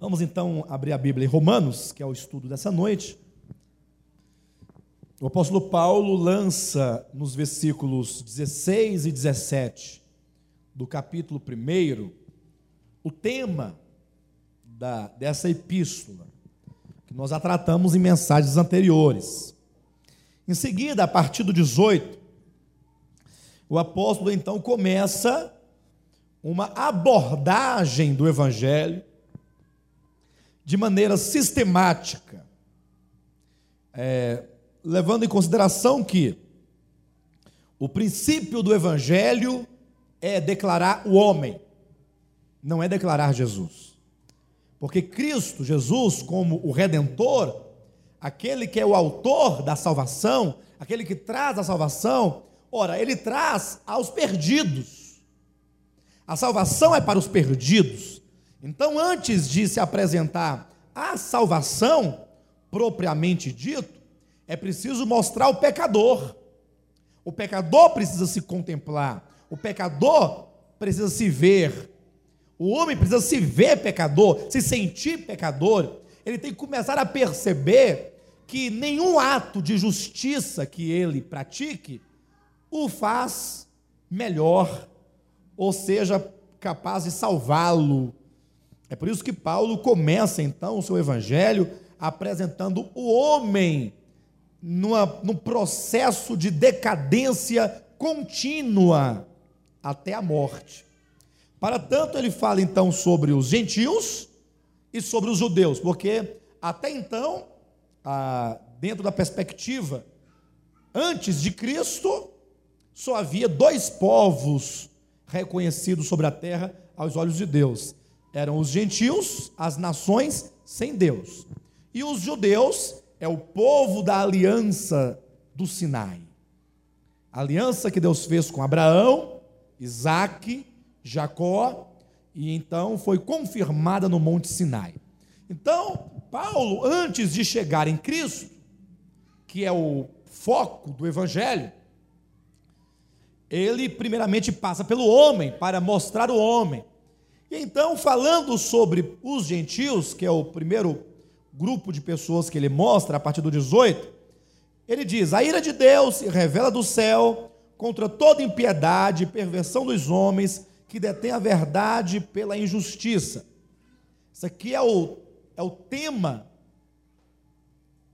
Vamos então abrir a Bíblia em Romanos, que é o estudo dessa noite. O apóstolo Paulo lança nos versículos 16 e 17 do capítulo 1 o tema da, dessa epístola, que nós a tratamos em mensagens anteriores. Em seguida, a partir do 18, o apóstolo então começa uma abordagem do evangelho de maneira sistemática, é, levando em consideração que o princípio do Evangelho é declarar o homem, não é declarar Jesus. Porque Cristo, Jesus, como o Redentor, aquele que é o autor da salvação, aquele que traz a salvação, ora, ele traz aos perdidos. A salvação é para os perdidos. Então, antes de se apresentar a salvação, propriamente dito, é preciso mostrar o pecador. O pecador precisa se contemplar, o pecador precisa se ver. O homem precisa se ver pecador, se sentir pecador. Ele tem que começar a perceber que nenhum ato de justiça que ele pratique o faz melhor, ou seja, capaz de salvá-lo é por isso que Paulo começa então o seu evangelho apresentando o homem numa, num processo de decadência contínua até a morte. Para tanto, ele fala então sobre os gentios e sobre os judeus, porque até então, dentro da perspectiva, antes de Cristo, só havia dois povos reconhecidos sobre a terra aos olhos de Deus: eram os gentios, as nações sem Deus. E os judeus é o povo da aliança do Sinai. A aliança que Deus fez com Abraão, Isaac, Jacó, e então foi confirmada no Monte Sinai. Então, Paulo, antes de chegar em Cristo, que é o foco do Evangelho, ele primeiramente passa pelo homem para mostrar o homem. E então, falando sobre os gentios, que é o primeiro grupo de pessoas que ele mostra a partir do 18, ele diz: A ira de Deus se revela do céu contra toda impiedade e perversão dos homens que detêm a verdade pela injustiça. Isso aqui é o, é o tema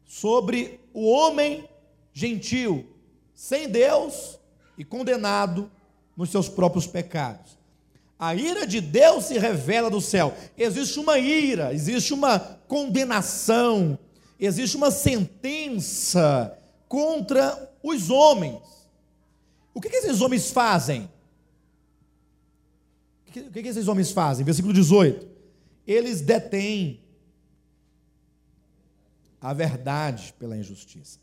sobre o homem gentil, sem Deus e condenado nos seus próprios pecados. A ira de Deus se revela do céu. Existe uma ira, existe uma condenação, existe uma sentença contra os homens. O que, que esses homens fazem? O que, que, que esses homens fazem? Versículo 18: Eles detêm a verdade pela injustiça.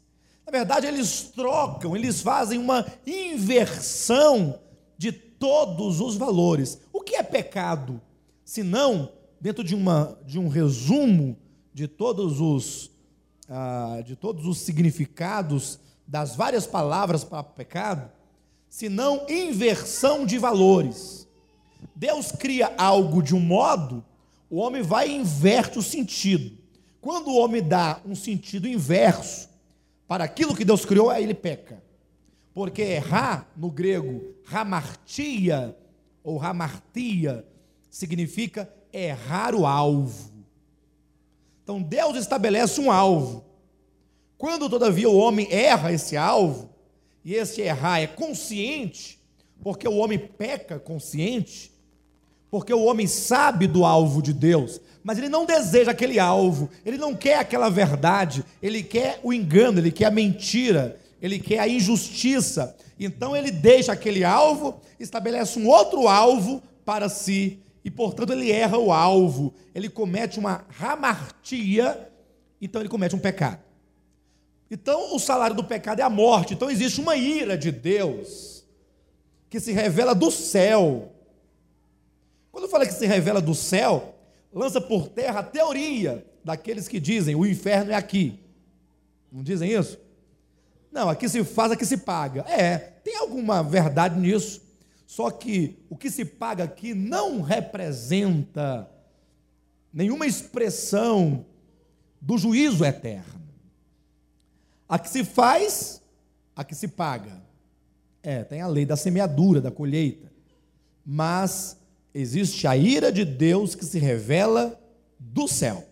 Na verdade, eles trocam, eles fazem uma inversão de todos os valores. O que é pecado? Se não, dentro de, uma, de um resumo de todos os ah, de todos os significados das várias palavras para pecado, se não inversão de valores. Deus cria algo de um modo, o homem vai e inverte o sentido. Quando o homem dá um sentido inverso para aquilo que Deus criou, aí ele peca. Porque errar, no grego, hamartia, ou hamartia, significa errar o alvo. Então Deus estabelece um alvo. Quando, todavia, o homem erra esse alvo, e esse errar é consciente, porque o homem peca consciente, porque o homem sabe do alvo de Deus, mas ele não deseja aquele alvo, ele não quer aquela verdade, ele quer o engano, ele quer a mentira, ele quer a injustiça. Então ele deixa aquele alvo, estabelece um outro alvo para si, e portanto ele erra o alvo, ele comete uma ramartia, então ele comete um pecado. Então o salário do pecado é a morte, então existe uma ira de Deus que se revela do céu. Quando fala que se revela do céu, lança por terra a teoria daqueles que dizem o inferno é aqui. Não dizem isso? Não, aqui se faz, aqui se paga. É, tem alguma verdade nisso. Só que o que se paga aqui não representa nenhuma expressão do juízo eterno. A que se faz, a que se paga. É, tem a lei da semeadura, da colheita. Mas existe a ira de Deus que se revela do céu.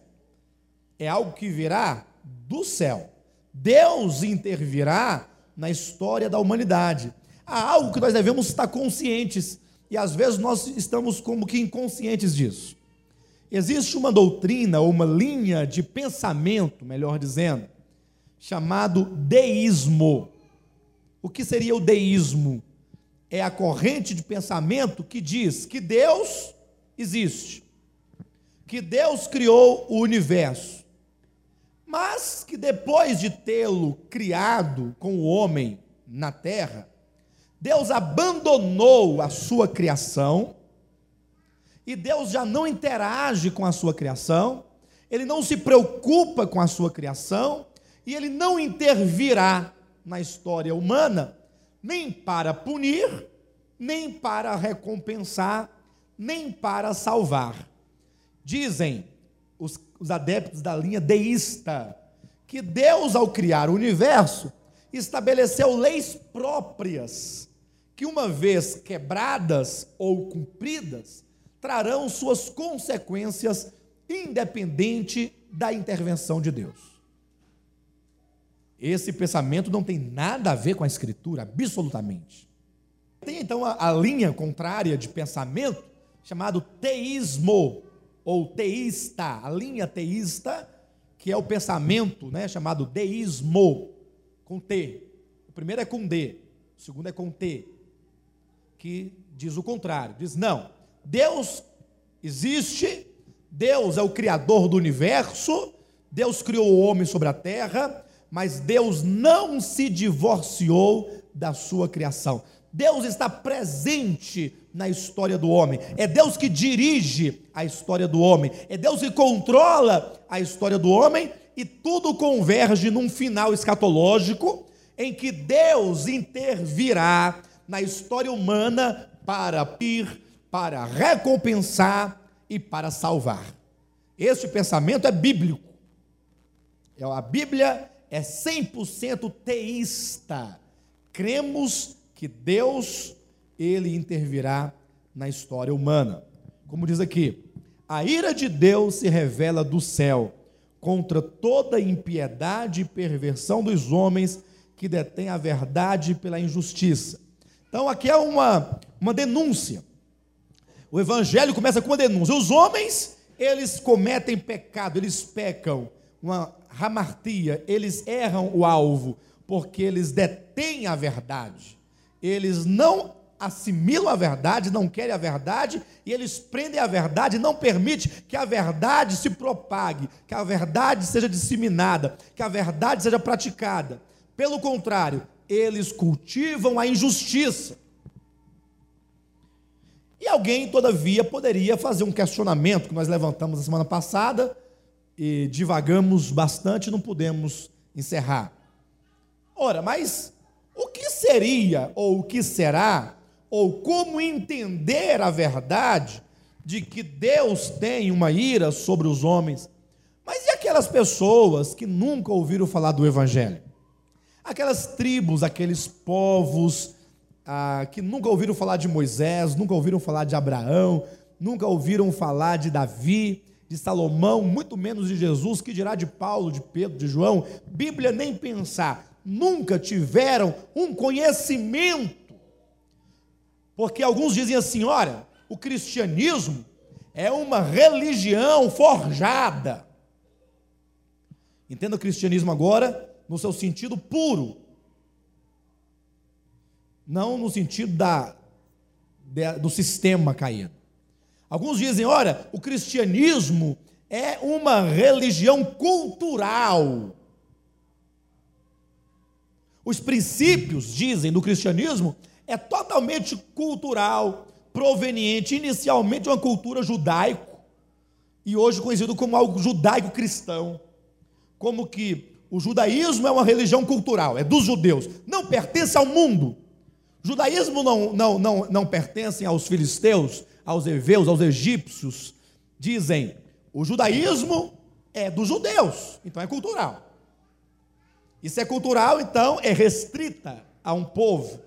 É algo que virá do céu. Deus intervirá na história da humanidade. Há algo que nós devemos estar conscientes, e às vezes nós estamos como que inconscientes disso. Existe uma doutrina, ou uma linha de pensamento, melhor dizendo, chamado deísmo. O que seria o deísmo? É a corrente de pensamento que diz que Deus existe, que Deus criou o universo, mas que depois de tê-lo criado com o homem na terra, Deus abandonou a sua criação e Deus já não interage com a sua criação, ele não se preocupa com a sua criação e ele não intervirá na história humana, nem para punir, nem para recompensar, nem para salvar. Dizem os, os adeptos da linha deísta que Deus, ao criar o universo, estabeleceu leis próprias, que, uma vez quebradas ou cumpridas, trarão suas consequências, independente da intervenção de Deus. Esse pensamento não tem nada a ver com a Escritura, absolutamente. Tem então a, a linha contrária de pensamento, chamado teísmo, ou teísta, a linha teísta, que é o pensamento né, chamado deísmo, com T. O primeiro é com D, o segundo é com T, que diz o contrário, diz não, Deus existe, Deus é o criador do universo, Deus criou o homem sobre a terra, mas Deus não se divorciou da sua criação. Deus está presente na história do homem. É Deus que dirige a história do homem. É Deus que controla a história do homem e tudo converge num final escatológico em que Deus intervirá na história humana para ir para recompensar e para salvar. Este pensamento é bíblico. É, a Bíblia é 100% teísta. Cremos que Deus ele intervirá na história humana. Como diz aqui, a ira de Deus se revela do céu contra toda impiedade e perversão dos homens que detêm a verdade pela injustiça. Então aqui é uma, uma denúncia o evangelho começa com uma denúncia. Os homens, eles cometem pecado, eles pecam, uma ramartia, eles erram o alvo, porque eles detêm a verdade. Eles não assimilam a verdade, não querem a verdade, e eles prendem a verdade, não permite que a verdade se propague, que a verdade seja disseminada, que a verdade seja praticada. Pelo contrário, eles cultivam a injustiça. E alguém, todavia, poderia fazer um questionamento que nós levantamos na semana passada e divagamos bastante, não podemos encerrar. Ora, mas o que seria ou o que será ou como entender a verdade de que Deus tem uma ira sobre os homens? Mas e aquelas pessoas que nunca ouviram falar do evangelho? Aquelas tribos, aqueles povos ah, que nunca ouviram falar de Moisés, nunca ouviram falar de Abraão, nunca ouviram falar de Davi, de Salomão, muito menos de Jesus, que dirá de Paulo, de Pedro, de João, Bíblia nem pensar, nunca tiveram um conhecimento. Porque alguns dizem assim: olha, o cristianismo é uma religião forjada. Entenda o cristianismo agora no seu sentido puro, não no sentido da, do sistema caído. Alguns dizem: olha, o cristianismo é uma religião cultural. Os princípios, dizem, do cristianismo é totalmente cultural, proveniente inicialmente de uma cultura judaico e hoje conhecido como algo judaico-cristão. Como que o judaísmo é uma religião cultural, é dos judeus, não pertence ao mundo. O judaísmo não, não, não, não pertence aos filisteus, aos heveus, aos egípcios. Dizem, o judaísmo é dos judeus, então é cultural. Se é cultural, então é restrita a um povo.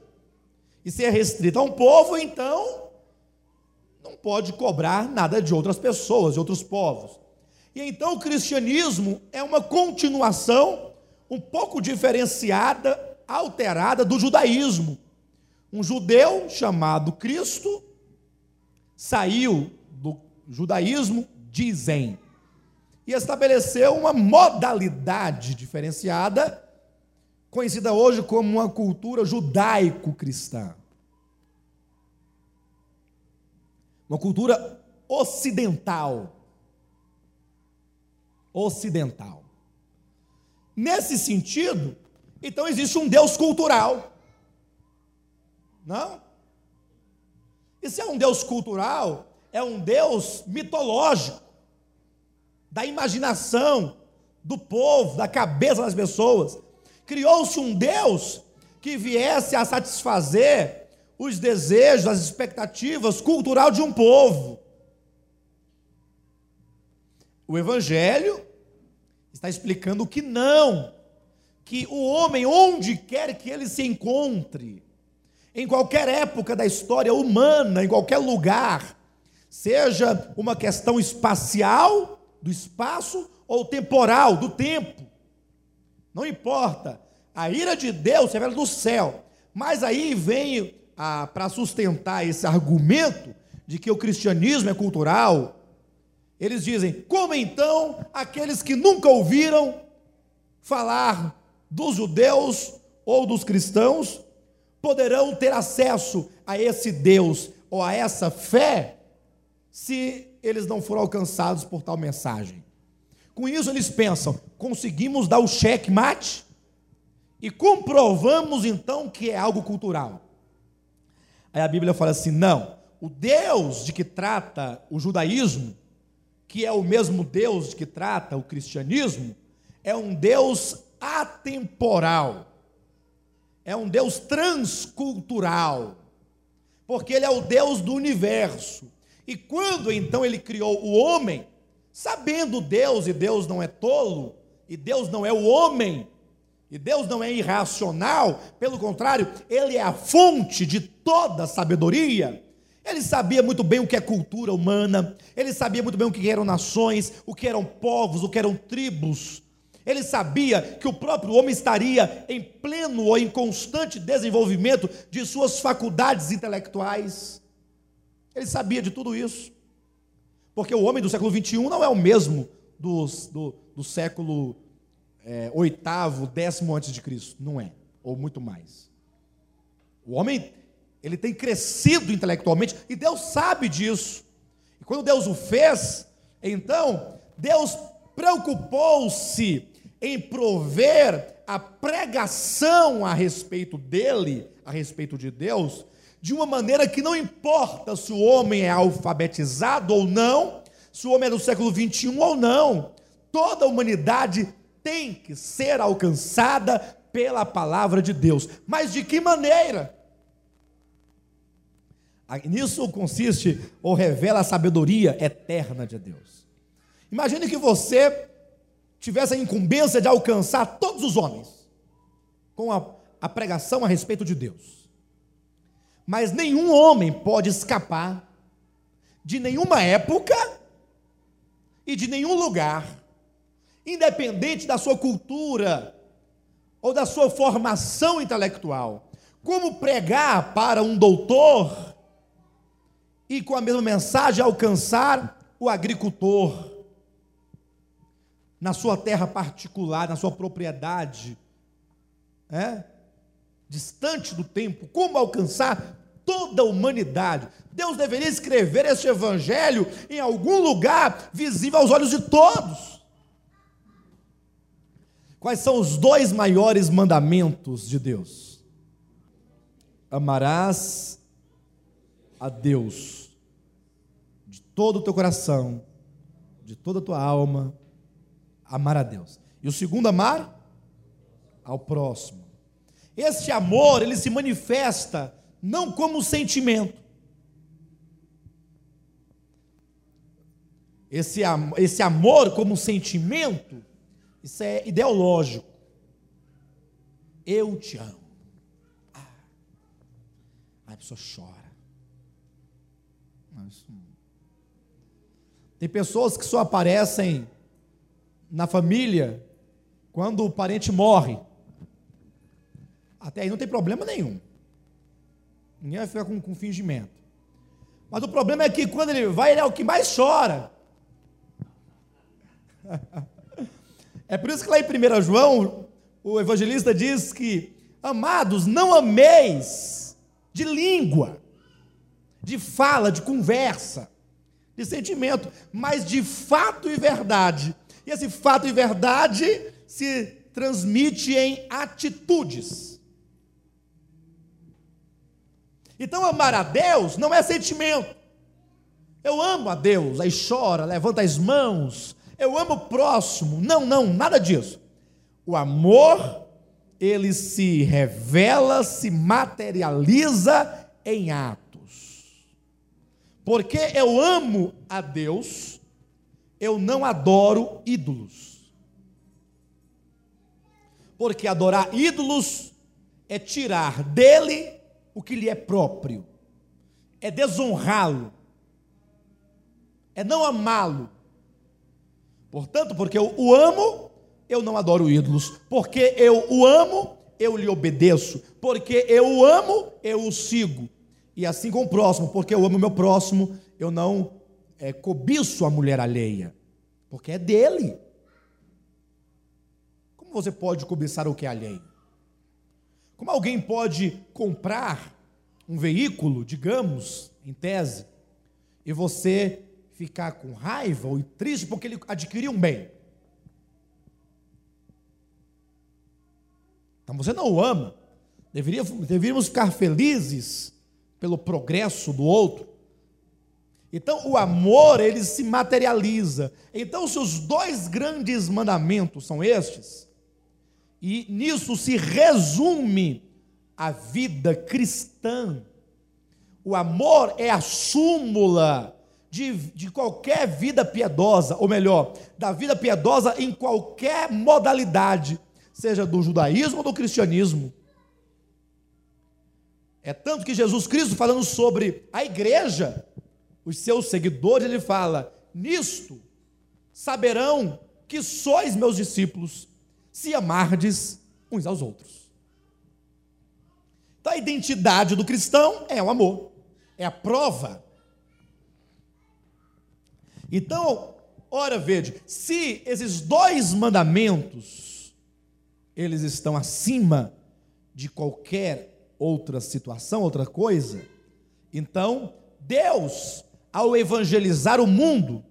E se é restrita a um povo, então não pode cobrar nada de outras pessoas, de outros povos. E então o cristianismo é uma continuação um pouco diferenciada, alterada do judaísmo. Um judeu chamado Cristo saiu do judaísmo, dizem, e estabeleceu uma modalidade diferenciada, conhecida hoje como uma cultura judaico-cristã. Uma cultura ocidental. Ocidental. Nesse sentido, então existe um Deus cultural. Não? E se é um Deus cultural, é um Deus mitológico, da imaginação do povo, da cabeça das pessoas. Criou-se um Deus que viesse a satisfazer os desejos, as expectativas cultural de um povo. O Evangelho está explicando que não, que o homem, onde quer que ele se encontre, em qualquer época da história humana, em qualquer lugar, seja uma questão espacial, do espaço, ou temporal, do tempo, não importa, a ira de Deus revela do céu, mas aí vem para sustentar esse argumento de que o cristianismo é cultural, eles dizem: como então aqueles que nunca ouviram falar dos judeus ou dos cristãos poderão ter acesso a esse Deus ou a essa fé se eles não foram alcançados por tal mensagem? Com isso, eles pensam: conseguimos dar o cheque mate e comprovamos então que é algo cultural. Aí a Bíblia fala assim: não, o Deus de que trata o judaísmo que é o mesmo Deus que trata o cristianismo, é um Deus atemporal, é um Deus transcultural, porque Ele é o Deus do universo. E quando então Ele criou o homem, sabendo Deus, e Deus não é tolo, e Deus não é o homem, e Deus não é irracional, pelo contrário, Ele é a fonte de toda sabedoria. Ele sabia muito bem o que é cultura humana, ele sabia muito bem o que eram nações, o que eram povos, o que eram tribos. Ele sabia que o próprio homem estaria em pleno ou em constante desenvolvimento de suas faculdades intelectuais. Ele sabia de tudo isso. Porque o homem do século XXI não é o mesmo do, do, século é, oitavo, décimo antes de Cristo. Não é. Ou muito mais. O homem ele tem crescido intelectualmente e Deus sabe disso. E quando Deus o fez, então Deus preocupou-se em prover a pregação a respeito dele, a respeito de Deus, de uma maneira que não importa se o homem é alfabetizado ou não, se o homem é do século 21 ou não, toda a humanidade tem que ser alcançada pela palavra de Deus. Mas de que maneira? Nisso consiste ou revela a sabedoria eterna de Deus. Imagine que você tivesse a incumbência de alcançar todos os homens com a, a pregação a respeito de Deus. Mas nenhum homem pode escapar de nenhuma época e de nenhum lugar, independente da sua cultura ou da sua formação intelectual. Como pregar para um doutor e com a mesma mensagem alcançar o agricultor na sua terra particular, na sua propriedade, é? Distante do tempo, como alcançar toda a humanidade. Deus deveria escrever este evangelho em algum lugar visível aos olhos de todos. Quais são os dois maiores mandamentos de Deus? Amarás a Deus de todo o teu coração, de toda a tua alma, amar a Deus. E o segundo, amar ao próximo. Este amor, ele se manifesta não como sentimento. esse, esse amor como sentimento, isso é ideológico. Eu te amo. Ah. Aí a pessoa chora. Tem pessoas que só aparecem na família quando o parente morre. Até aí não tem problema nenhum. Ninguém vai ficar com, com fingimento. Mas o problema é que quando ele vai, ele é o que mais chora. É por isso que lá em 1 João, o evangelista diz que, amados, não ameis de língua, de fala, de conversa, de sentimento, mas de fato e verdade. E esse fato e verdade se transmite em atitudes. Então, amar a Deus não é sentimento. Eu amo a Deus, aí chora, levanta as mãos. Eu amo o próximo. Não, não, nada disso. O amor, ele se revela, se materializa em atos. Porque eu amo a Deus, eu não adoro ídolos. Porque adorar ídolos é tirar dele o que lhe é próprio, é desonrá-lo, é não amá-lo. Portanto, porque eu o amo, eu não adoro ídolos. Porque eu o amo, eu lhe obedeço. Porque eu o amo, eu o sigo. E assim com o próximo, porque eu amo o meu próximo, eu não é, cobiço a mulher alheia. Porque é dele. Como você pode cobiçar o que é alheio? Como alguém pode comprar um veículo, digamos, em tese, e você ficar com raiva ou triste porque ele adquiriu um bem? Então você não o ama. Deveria, deveríamos ficar felizes pelo progresso do outro. Então o amor ele se materializa. Então se os dois grandes mandamentos são estes, e nisso se resume a vida cristã. O amor é a súmula de, de qualquer vida piedosa, ou melhor, da vida piedosa em qualquer modalidade, seja do judaísmo ou do cristianismo. É tanto que Jesus Cristo, falando sobre a igreja, os seus seguidores, ele fala: Nisto saberão que sois meus discípulos se amardes uns aos outros. Então a identidade do cristão é o amor, é a prova. Então, ora veja, se esses dois mandamentos eles estão acima de qualquer outra situação, outra coisa, então Deus, ao evangelizar o mundo,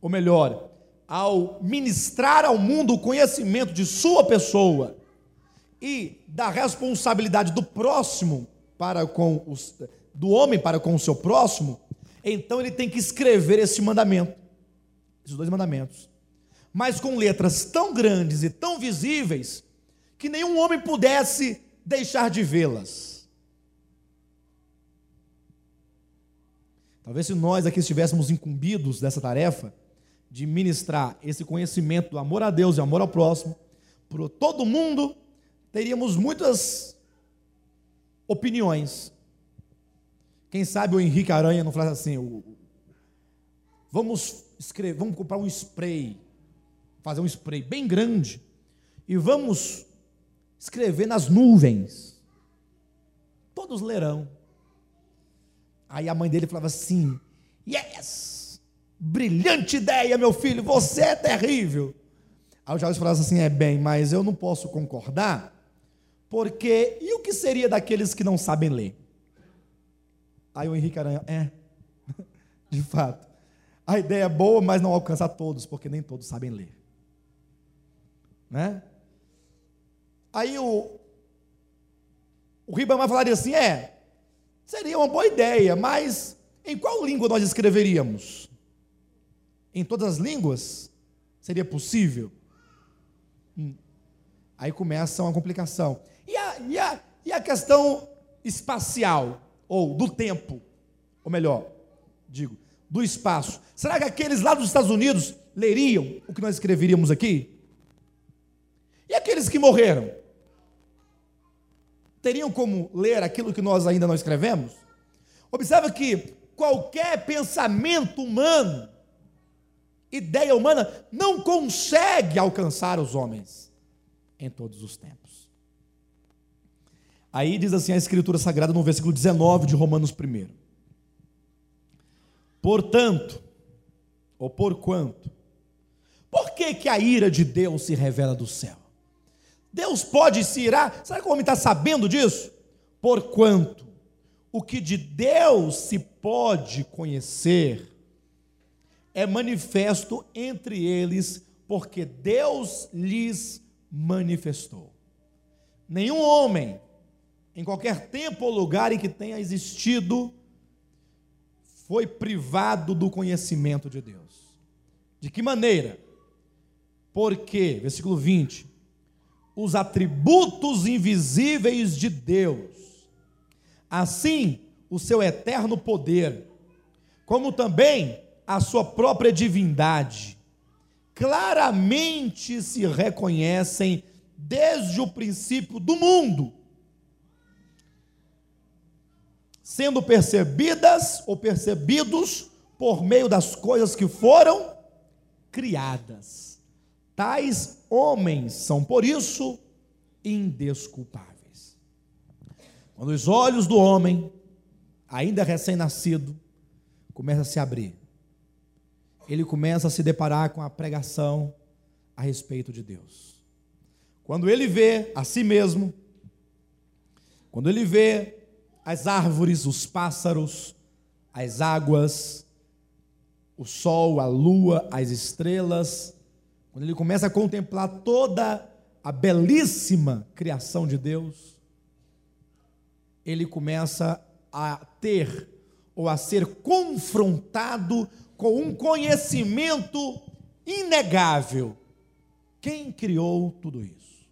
ou melhor, ao ministrar ao mundo o conhecimento de sua pessoa e da responsabilidade do próximo para com os, do homem para com o seu próximo, então ele tem que escrever esse mandamento, esses dois mandamentos, mas com letras tão grandes e tão visíveis que nenhum homem pudesse deixar de vê-las. Talvez se nós aqui estivéssemos incumbidos dessa tarefa, de ministrar esse conhecimento do amor a Deus e amor ao próximo para todo mundo, teríamos muitas opiniões. Quem sabe o Henrique Aranha não falasse assim: vamos escrever, vamos comprar um spray, fazer um spray bem grande e vamos escrever nas nuvens. Todos lerão. Aí a mãe dele falava assim: Yes! Brilhante ideia, meu filho, você é terrível. Aí o Jales falava assim: é bem, mas eu não posso concordar, porque e o que seria daqueles que não sabem ler? Aí o Henrique Aranha, é, de fato, a ideia é boa, mas não alcança todos, porque nem todos sabem ler. Né? Aí o, o Ribamar falaria assim: é, seria uma boa ideia, mas em qual língua nós escreveríamos? Em todas as línguas? Seria possível? Hum. Aí começa uma complicação. E a, e, a, e a questão espacial, ou do tempo? Ou melhor, digo, do espaço. Será que aqueles lá dos Estados Unidos leriam o que nós escreveríamos aqui? E aqueles que morreram? Teriam como ler aquilo que nós ainda não escrevemos? Observe que qualquer pensamento humano, ideia humana, não consegue alcançar os homens em todos os tempos. Aí diz assim a Escritura Sagrada no versículo 19 de Romanos 1. Portanto, ou porquanto, por que, que a ira de Deus se revela do céu? Deus pode se irar, será que o homem está sabendo disso? Porquanto o que de Deus se pode conhecer é manifesto entre eles, porque Deus lhes manifestou. Nenhum homem, em qualquer tempo ou lugar em que tenha existido, foi privado do conhecimento de Deus. De que maneira? Porque, versículo 20, os atributos invisíveis de Deus, assim o seu eterno poder, como também a sua própria divindade, claramente se reconhecem desde o princípio do mundo sendo percebidas ou percebidos por meio das coisas que foram criadas. Tais homens são, por isso, indesculpáveis. Quando os olhos do homem, ainda recém-nascido, começam a se abrir, ele começa a se deparar com a pregação a respeito de Deus. Quando ele vê a si mesmo, quando ele vê as árvores, os pássaros, as águas, o sol, a lua, as estrelas, quando ele começa a contemplar toda a belíssima criação de Deus, ele começa a ter ou a ser confrontado com um conhecimento inegável. Quem criou tudo isso?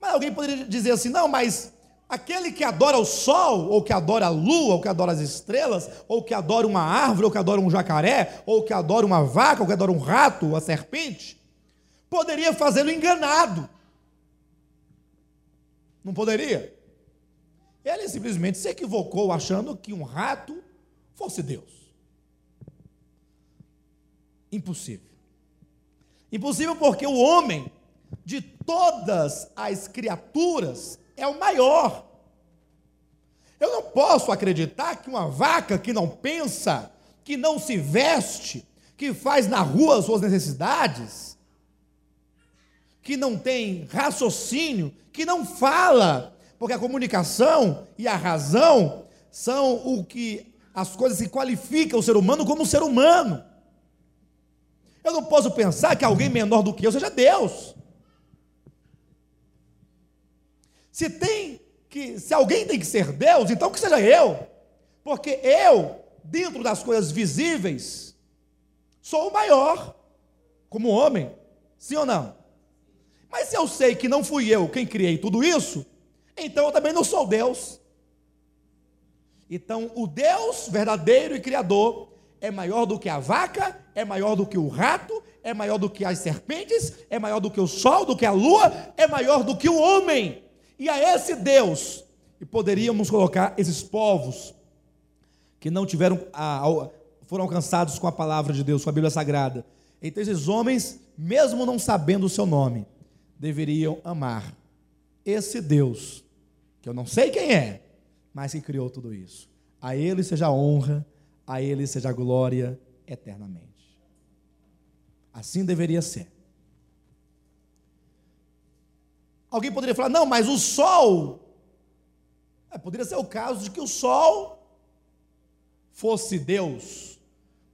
Mas alguém poderia dizer assim: não, mas aquele que adora o sol, ou que adora a lua, ou que adora as estrelas, ou que adora uma árvore, ou que adora um jacaré, ou que adora uma vaca, ou que adora um rato, ou a serpente, poderia fazê-lo enganado. Não poderia? Ele simplesmente se equivocou achando que um rato fosse Deus. Impossível. Impossível porque o homem de todas as criaturas é o maior. Eu não posso acreditar que uma vaca que não pensa, que não se veste, que faz na rua as suas necessidades, que não tem raciocínio, que não fala, porque a comunicação e a razão são o que as coisas que qualificam o ser humano como ser humano. Eu não posso pensar que alguém menor do que eu seja Deus. Se tem que, se alguém tem que ser Deus, então que seja eu. Porque eu, dentro das coisas visíveis, sou o maior como homem. Sim ou não? Mas se eu sei que não fui eu quem criei tudo isso, então eu também não sou Deus. Então, o Deus verdadeiro e criador é maior do que a vaca, é maior do que o rato, é maior do que as serpentes, é maior do que o sol, do que a lua, é maior do que o homem. E a esse Deus, e poderíamos colocar esses povos que não tiveram, foram alcançados com a palavra de Deus, com a Bíblia Sagrada. Então, esses homens, mesmo não sabendo o seu nome, deveriam amar esse Deus, que eu não sei quem é, mas que criou tudo isso. A Ele seja honra, a Ele seja glória eternamente. Assim deveria ser. Alguém poderia falar, não, mas o sol. É, poderia ser o caso de que o sol fosse Deus,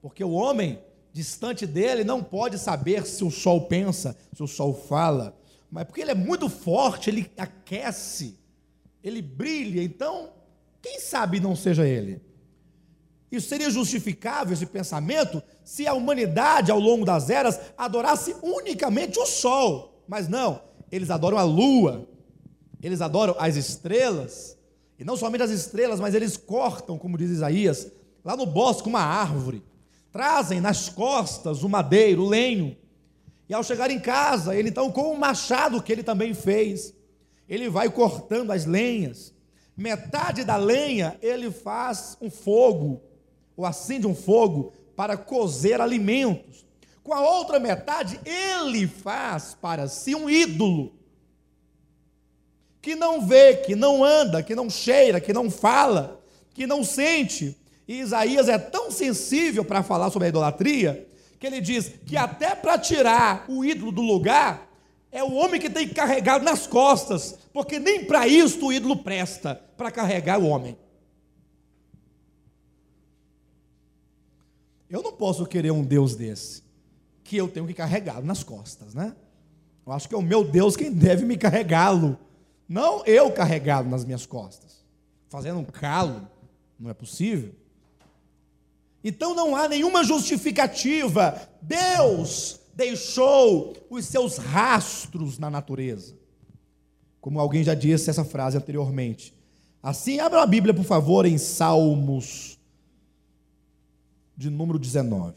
porque o homem, distante dele, não pode saber se o sol pensa, se o sol fala, mas porque ele é muito forte, ele aquece, ele brilha, então, quem sabe não seja ele? Isso seria justificável, esse pensamento, se a humanidade, ao longo das eras, adorasse unicamente o sol, mas não, eles adoram a lua, eles adoram as estrelas, E não somente as estrelas, mas eles cortam, como diz Isaías, lá no bosque uma árvore. Trazem nas costas o madeiro, o lenho. E ao chegar em casa, ele então, com o machado que ele também fez, ele vai cortando as lenhas. Metade da lenha ele faz um fogo, ou acende um fogo, para cozer alimentos. Com a outra metade, ele faz para si um ídolo que não vê, que não anda, que não cheira, que não fala, que não sente. E Isaías é tão sensível para falar sobre a idolatria, que ele diz que até para tirar o ídolo do lugar, é o homem que tem que carregar nas costas, porque nem para isso o ídolo presta, para carregar o homem. Eu não posso querer um Deus desse, que eu tenho que carregá-lo nas costas, né? Eu acho que é o meu Deus quem deve me carregá-lo não eu carregado nas minhas costas, fazendo um calo, não é possível. Então não há nenhuma justificativa. Deus deixou os seus rastros na natureza. Como alguém já disse essa frase anteriormente. Assim, abra a Bíblia, por favor, em Salmos, de número 19.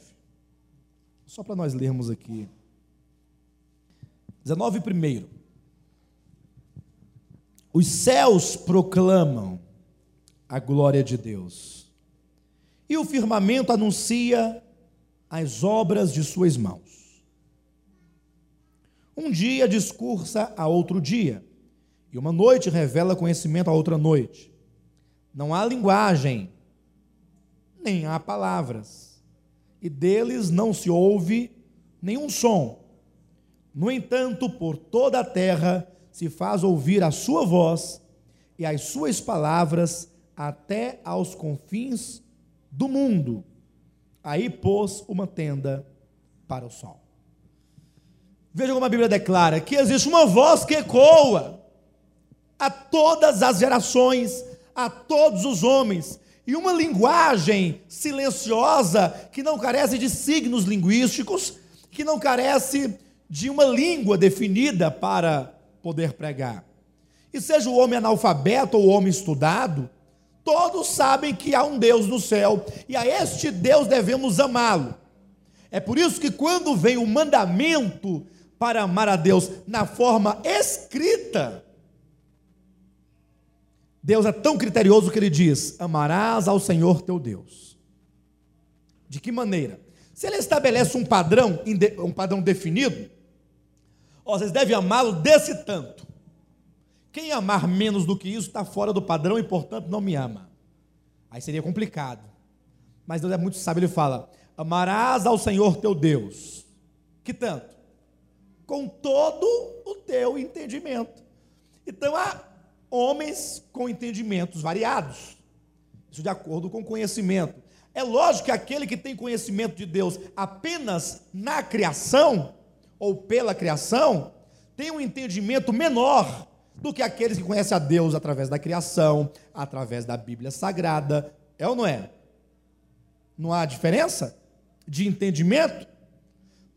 Só para nós lermos aqui. 19 primeiro. Os céus proclamam a glória de Deus, e o firmamento anuncia as obras de suas mãos. Um dia discursa a outro dia, e uma noite revela conhecimento a outra noite. Não há linguagem, nem há palavras, e deles não se ouve nenhum som. No entanto, por toda a terra se faz ouvir a sua voz e as suas palavras até aos confins do mundo. Aí pôs uma tenda para o sol. Veja como a Bíblia declara que existe uma voz que ecoa a todas as gerações, a todos os homens, e uma linguagem silenciosa que não carece de signos linguísticos, que não carece de uma língua definida para poder pregar. E seja o homem analfabeto ou o homem estudado, todos sabem que há um Deus no céu e a este Deus devemos amá-lo. É por isso que quando vem o mandamento para amar a Deus na forma escrita, Deus é tão criterioso que ele diz: Amarás ao Senhor teu Deus. De que maneira? Se ele estabelece um padrão, um padrão definido, Ó, vocês devem amá-lo desse tanto. Quem amar menos do que isso está fora do padrão e, portanto, não me ama. Aí seria complicado. Mas Deus é muito sábio, ele fala: Amarás ao Senhor teu Deus. Que tanto? Com todo o teu entendimento. Então há homens com entendimentos variados. Isso de acordo com conhecimento. É lógico que aquele que tem conhecimento de Deus apenas na criação, ou pela criação, tem um entendimento menor do que aqueles que conhecem a Deus através da criação, através da Bíblia Sagrada. É ou não é? Não há diferença de entendimento?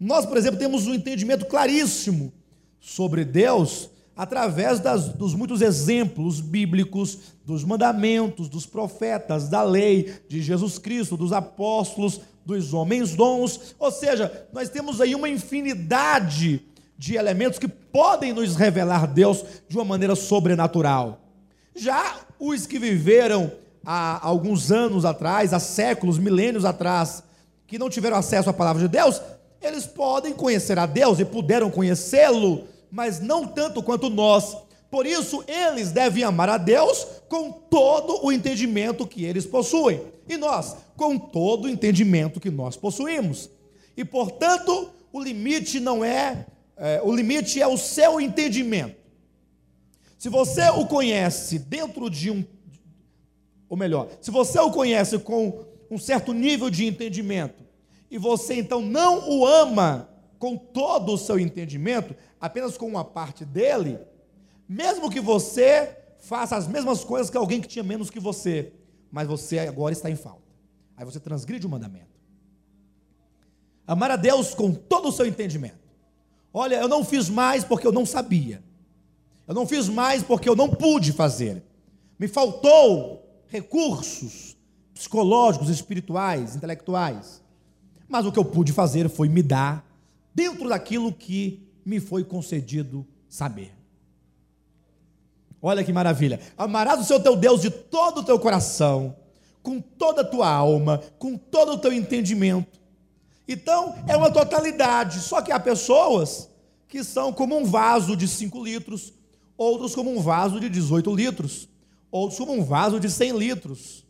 Nós, por exemplo, temos um entendimento claríssimo sobre Deus através das, dos muitos exemplos bíblicos, dos mandamentos, dos profetas, da lei, de Jesus Cristo, dos apóstolos, dos homens dons, ou seja, nós temos aí uma infinidade de elementos que podem nos revelar Deus de uma maneira sobrenatural. Já os que viveram há alguns anos atrás, há séculos, milênios atrás, que não tiveram acesso à palavra de Deus, eles podem conhecer a Deus e puderam conhecê-lo, mas não tanto quanto nós. Por isso, eles devem amar a Deus com todo o entendimento que eles possuem. E nós, com todo o entendimento que nós possuímos. E, portanto, o limite não é, é o limite é o seu entendimento. Se você o conhece dentro de um, ou melhor, se você o conhece com um certo nível de entendimento, e você então não o ama com todo o seu entendimento, apenas com uma parte dele, mesmo que você faça as mesmas coisas que alguém que tinha menos que você, mas você agora está em falta. Aí você transgride o mandamento. Amar a Deus com todo o seu entendimento. Olha, eu não fiz mais porque eu não sabia. Eu não fiz mais porque eu não pude fazer. me faltou recursos psicológicos, espirituais, intelectuais. Mas o que eu pude fazer foi me dar dentro daquilo que me foi concedido saber. Olha que maravilha. Amarás o seu teu Deus de todo o teu coração, com toda a tua alma, com todo o teu entendimento. Então, é uma totalidade. Só que há pessoas que são como um vaso de 5 litros, outros como um vaso de 18 litros, outros como um vaso de 100 litros.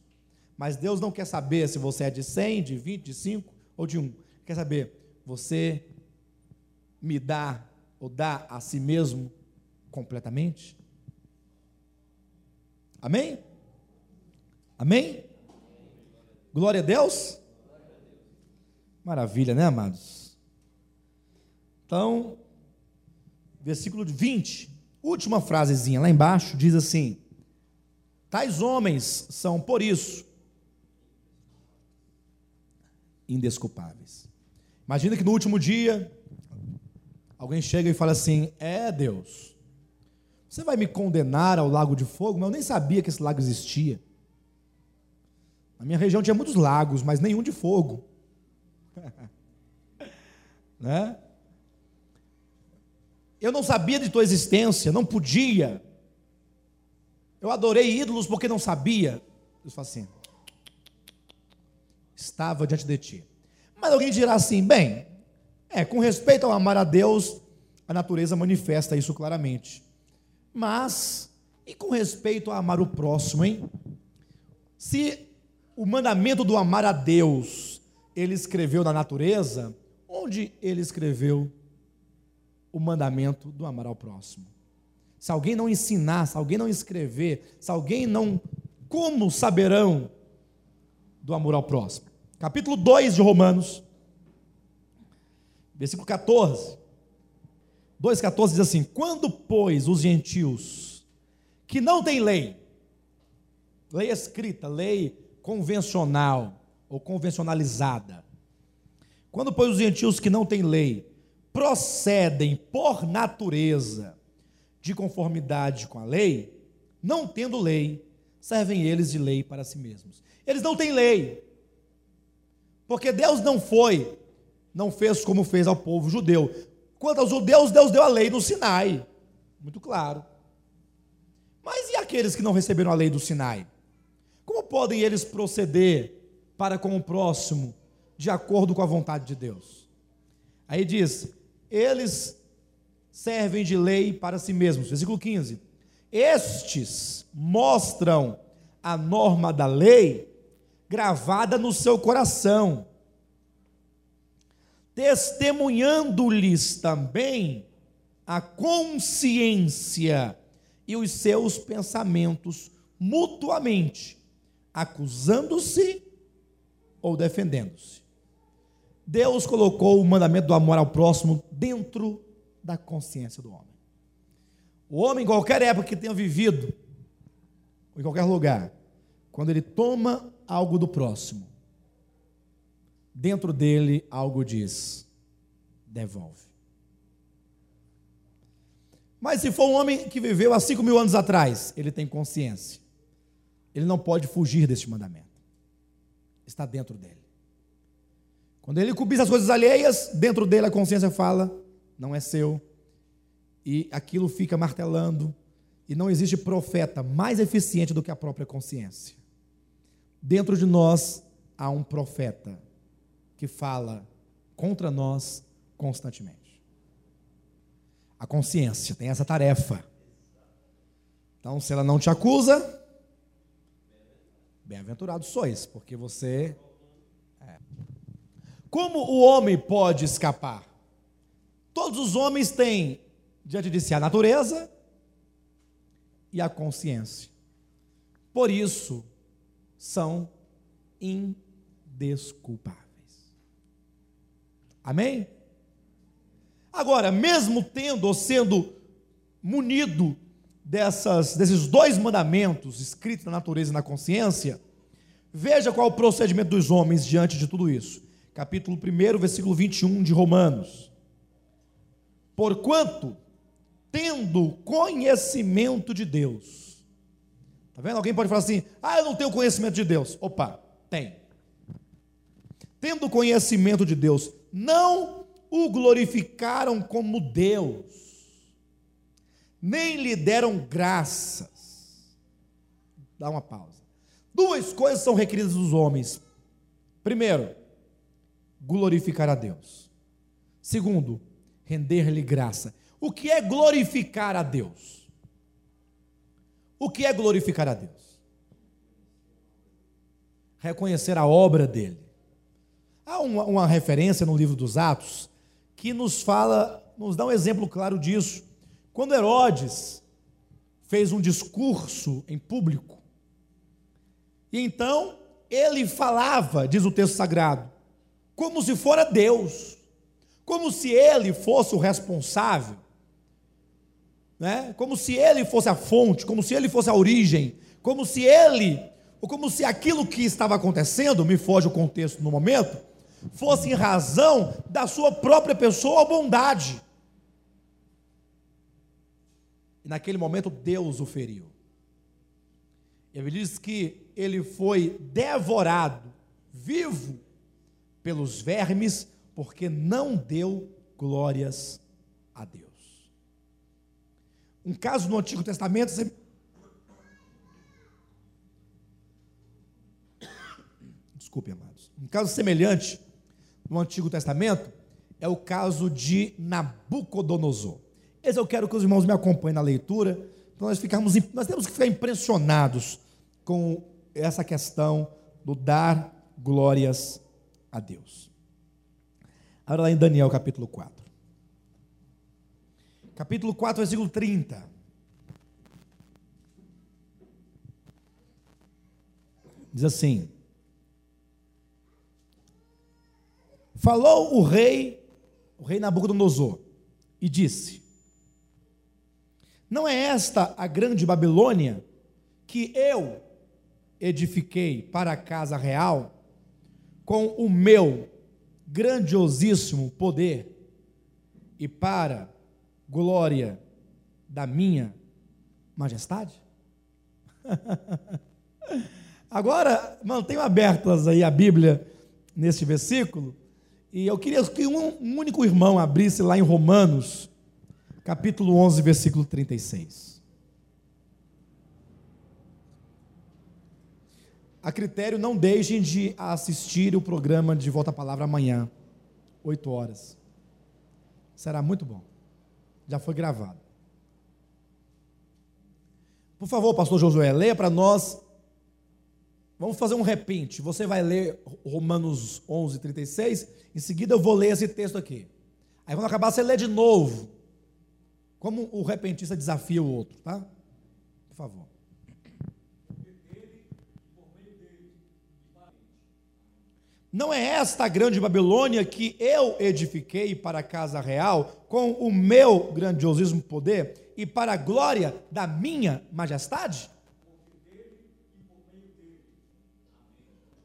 Mas Deus não quer saber se você é de 100, de 20, de 5 ou de 1. Quer saber, você me dá ou dá a si mesmo completamente? Amém? Amém? Glória a Deus? Maravilha, né, amados? Então, versículo 20, última frasezinha lá embaixo, diz assim: Tais homens são, por isso, indesculpáveis. Imagina que no último dia, alguém chega e fala assim: É Deus, você vai me condenar ao lago de fogo? Mas eu nem sabia que esse lago existia. Na minha região tinha muitos lagos, mas nenhum de fogo. né? Eu não sabia de tua existência, não podia. Eu adorei ídolos porque não sabia. Deus fala assim: estava diante de ti. Mas alguém dirá assim: bem, é, com respeito ao amar a Deus, a natureza manifesta isso claramente. Mas, e com respeito a amar o próximo, hein? Se o mandamento do amar a Deus ele escreveu na natureza, onde ele escreveu o mandamento do amar ao próximo? Se alguém não ensinar, se alguém não escrever, se alguém não. Como saberão do amor ao próximo? Capítulo 2 de Romanos, versículo 14. 2,14 diz assim: Quando, pois, os gentios que não têm lei, lei escrita, lei convencional ou convencionalizada, quando, pois, os gentios que não têm lei procedem por natureza de conformidade com a lei, não tendo lei, servem eles de lei para si mesmos. Eles não têm lei, porque Deus não foi, não fez como fez ao povo judeu. Quanto aos judeus, Deus deu a lei no Sinai. Muito claro. Mas e aqueles que não receberam a lei do Sinai? Como podem eles proceder para com o próximo de acordo com a vontade de Deus? Aí diz: eles servem de lei para si mesmos. Versículo 15. Estes mostram a norma da lei gravada no seu coração testemunhando-lhes também a consciência e os seus pensamentos mutuamente, acusando-se ou defendendo-se. Deus colocou o mandamento do amor ao próximo dentro da consciência do homem. O homem, em qualquer época que tenha vivido, em qualquer lugar, quando ele toma algo do próximo, dentro dele algo diz: devolve. Mas se for um homem que viveu há cinco mil anos atrás, ele tem consciência. Ele não pode fugir deste mandamento. Está dentro dele. Quando ele cobiça as coisas alheias, dentro dele a consciência fala: não é seu. E aquilo fica martelando. E não existe profeta mais eficiente do que a própria consciência. Dentro de nós há um profeta que fala contra nós constantemente. A consciência tem essa tarefa. Então, se ela não te acusa, bem-aventurados sois, porque você. É. Como o homem pode escapar? Todos os homens têm diante de si a natureza e a consciência. Por isso, são indesculpáveis. Amém? Agora, mesmo tendo ou sendo munido dessas, desses dois mandamentos escritos na natureza e na consciência, veja qual é o procedimento dos homens diante de tudo isso. Capítulo 1, versículo 21 de Romanos. Porquanto, tendo conhecimento de Deus, Tá vendo? Alguém pode falar assim: ah, eu não tenho conhecimento de Deus. Opa, tem. Tendo conhecimento de Deus, não o glorificaram como Deus, nem lhe deram graças. Dá uma pausa. Duas coisas são requeridas dos homens. Primeiro, glorificar a Deus. Segundo, render-lhe graça. O que é glorificar a Deus? O que é glorificar a Deus? Reconhecer a obra dele. Há uma, uma referência no livro dos Atos que nos fala, nos dá um exemplo claro disso. Quando Herodes fez um discurso em público, e então ele falava, diz o texto sagrado, como se fora Deus, como se ele fosse o responsável, né? como se ele fosse a fonte, como se ele fosse a origem, como se ele, ou como se aquilo que estava acontecendo, me foge o contexto no momento, fosse em razão da sua própria pessoa ou bondade. E naquele momento Deus o feriu. Ele diz que ele foi devorado, vivo, pelos vermes, porque não deu glórias a Deus. Um caso no Antigo Testamento. Você... Desculpe, amados. Um caso semelhante no Antigo Testamento é o caso de Nabucodonosor. Esse eu quero que os irmãos me acompanhem na leitura. Então nós ficamos, nós temos que ficar impressionados com essa questão do dar glórias a Deus. Agora lá em Daniel capítulo 4. Capítulo 4, versículo 30. Diz assim: Falou o rei, o rei Nabucodonosor, e disse: Não é esta a grande Babilônia que eu edifiquei para a casa real com o meu grandiosíssimo poder e para glória da minha majestade? Agora, mantenham abertas aí a Bíblia neste versículo, e eu queria que um, um único irmão abrisse lá em Romanos, capítulo 11, versículo 36. A critério, não deixem de assistir o programa de Volta à Palavra amanhã, 8 horas. Será muito bom. Já foi gravado. Por favor, pastor Josué, leia para nós Vamos fazer um repente. Você vai ler Romanos 11, 36. Em seguida eu vou ler esse texto aqui. Aí quando acabar, você lê de novo. Como o repentista desafia o outro, tá? Por favor. Não é esta a grande Babilônia que eu edifiquei para a casa real com o meu grandiosíssimo poder e para a glória da minha majestade?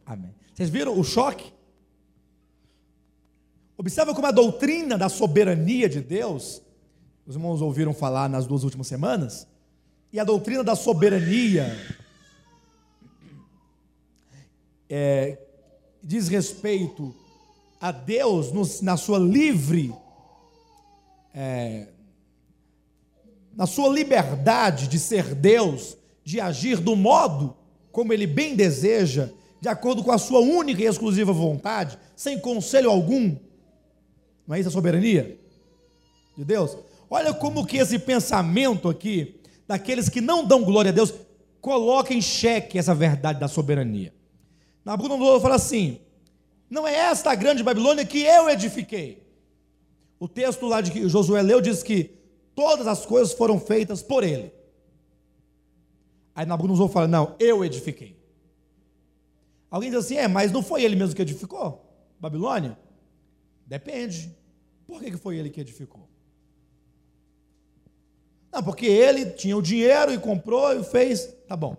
Amém. Vocês viram o choque? Observa como a doutrina da soberania de Deus, os irmãos ouviram falar nas duas últimas semanas, e a doutrina da soberania é, diz respeito a Deus no, na sua livre, é, na sua liberdade de ser Deus, de agir do modo como Ele bem deseja de acordo com a sua única e exclusiva vontade, sem conselho algum. Não é isso a soberania de Deus? Olha como que esse pensamento aqui, daqueles que não dão glória a Deus, coloca em xeque essa verdade da soberania. Nabucodonosor fala assim: não é esta grande Babilônia que eu edifiquei. O texto lá de que Josué leu diz que todas as coisas foram feitas por ele. Aí Nabucodonosor fala: não, eu edifiquei. Alguém diz assim: é, mas não foi ele mesmo que edificou? Babilônia? Depende. Por que foi ele que edificou? Não, porque ele tinha o dinheiro e comprou e fez. Tá bom.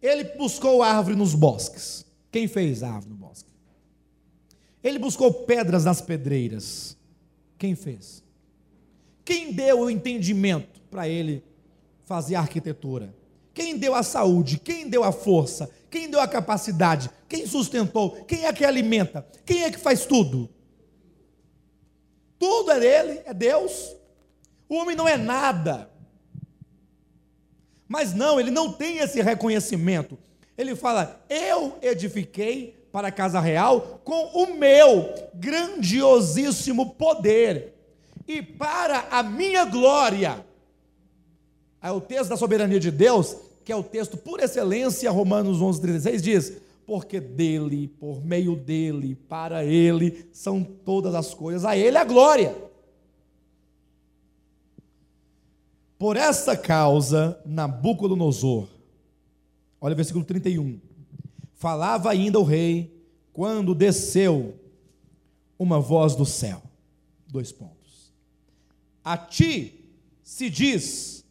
Ele buscou árvore nos bosques. Quem fez a árvore no bosque? Ele buscou pedras nas pedreiras. Quem fez? Quem deu o entendimento para ele fazer a arquitetura? Quem deu a saúde? Quem deu a força? Quem deu a capacidade? Quem sustentou? Quem é que alimenta? Quem é que faz tudo? Tudo é dele, é Deus. O homem não é nada. Mas não, ele não tem esse reconhecimento. Ele fala: Eu edifiquei para a casa real com o meu grandiosíssimo poder e para a minha glória. Aí o texto da soberania de Deus, que é o texto por excelência, Romanos 11, 36, diz: Porque dele, por meio dele, para ele, são todas as coisas, a ele a glória. Por essa causa, Nabucodonosor, olha o versículo 31, falava ainda o rei, quando desceu uma voz do céu. Dois pontos. A ti se diz,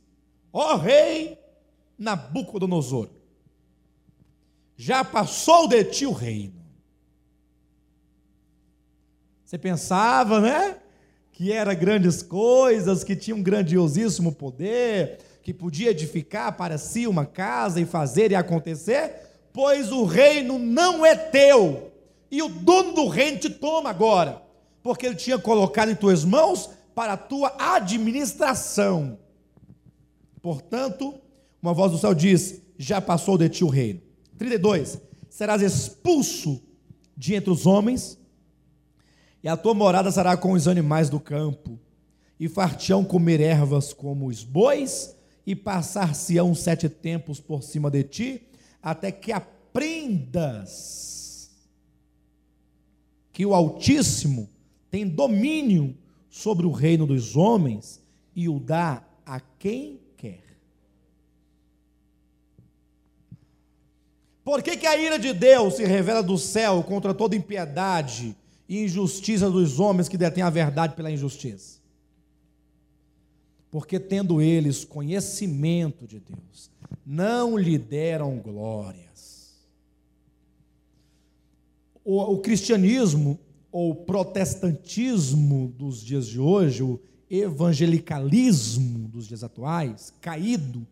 ó rei Nabucodonosor, já passou de ti o reino. Você pensava, né? Que era grandes coisas, que tinha um grandiosíssimo poder, que podia edificar para si uma casa e fazer e acontecer, pois o reino não é teu, e o dono do reino te toma agora, porque ele tinha colocado em tuas mãos para a tua administração. Portanto, uma voz do céu diz: Já passou de ti o reino. 32. Serás expulso de entre os homens, e a tua morada será com os animais do campo, e fartião comer ervas como os bois, e passar-se-ão sete tempos por cima de ti, até que aprendas que o Altíssimo tem domínio sobre o reino dos homens e o dá a quem quer. Por que, que a ira de Deus se revela do céu contra toda impiedade e injustiça dos homens que detêm a verdade pela injustiça? Porque tendo eles conhecimento de Deus, não lhe deram glórias. O, o cristianismo ou protestantismo dos dias de hoje, o evangelicalismo dos dias atuais, caído,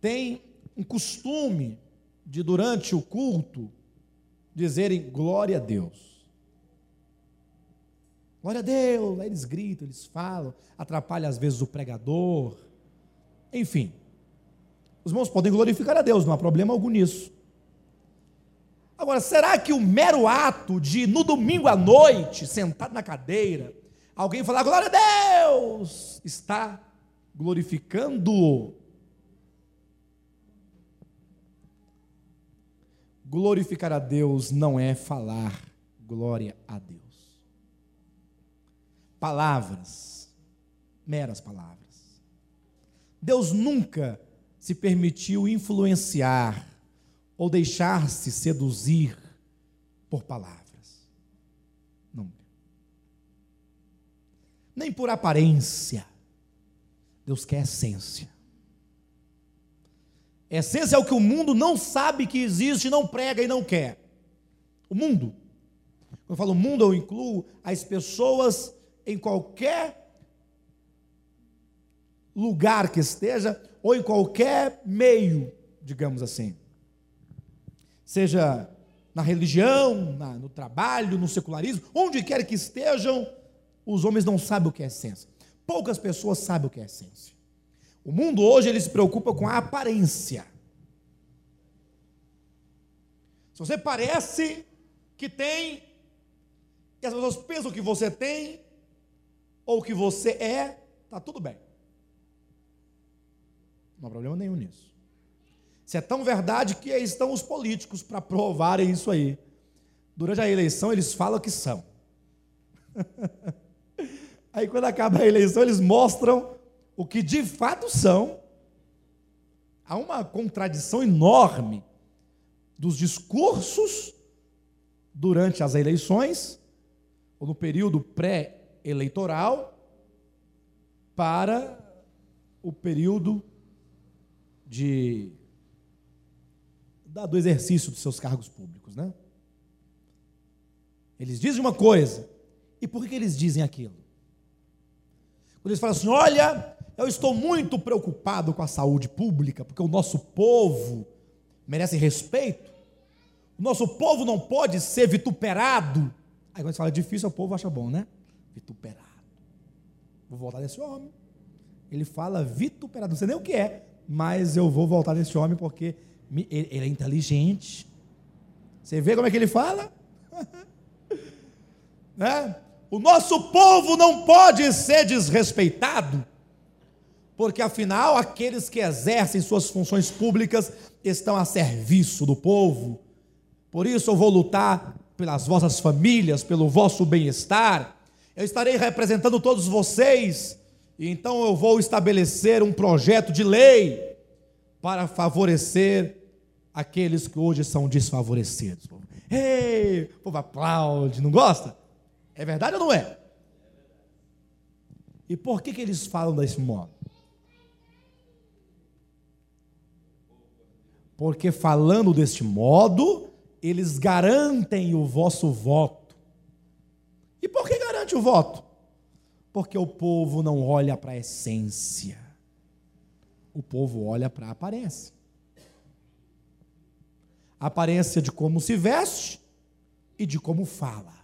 tem um costume de, durante o culto, dizerem glória a Deus. Glória a Deus, aí eles gritam, eles falam, atrapalha às vezes o pregador, enfim. Os irmãos podem glorificar a Deus, não há problema algum nisso. Agora, será que o mero ato de, no domingo à noite, sentado na cadeira, alguém falar glória a Deus, está glorificando-o? Glorificar a Deus não é falar glória a Deus. Palavras, meras palavras. Deus nunca se permitiu influenciar ou deixar-se seduzir por palavras. Nunca. Nem por aparência. Deus quer essência. Essência é o que o mundo não sabe que existe, não prega e não quer. O mundo. Quando eu falo mundo, eu incluo as pessoas em qualquer lugar que esteja, ou em qualquer meio, digamos assim seja na religião, na, no trabalho, no secularismo, onde quer que estejam, os homens não sabem o que é essência. Poucas pessoas sabem o que é essência. O mundo hoje ele se preocupa com a aparência. Se você parece que tem, e as pessoas pensam que você tem, ou que você é, está tudo bem. Não há problema nenhum nisso. Isso é tão verdade que estão os políticos para provarem isso aí. Durante a eleição, eles falam que são. aí, quando acaba a eleição, eles mostram o que de fato são. Há uma contradição enorme dos discursos durante as eleições, ou no período pré-eleitoral, para o período de do exercício dos seus cargos públicos, né? Eles dizem uma coisa, e por que eles dizem aquilo? Quando eles falam assim: olha, eu estou muito preocupado com a saúde pública, porque o nosso povo merece respeito. O nosso povo não pode ser vituperado. Aí quando você fala difícil, o povo acha bom, né? Vituperado. Vou voltar nesse homem. Ele fala vituperado, não sei nem o que é, mas eu vou voltar nesse homem porque ele é inteligente. Você vê como é que ele fala? né? O nosso povo não pode ser desrespeitado, porque afinal aqueles que exercem suas funções públicas estão a serviço do povo. Por isso eu vou lutar pelas vossas famílias, pelo vosso bem-estar. Eu estarei representando todos vocês, e então eu vou estabelecer um projeto de lei para favorecer aqueles que hoje são desfavorecidos. Ei, o povo aplaude, não gosta? É verdade ou não é? E por que, que eles falam desse modo? Porque falando deste modo, eles garantem o vosso voto. E por que garante o voto? Porque o povo não olha para a essência, o povo olha para a aparência. Aparência de como se veste e de como fala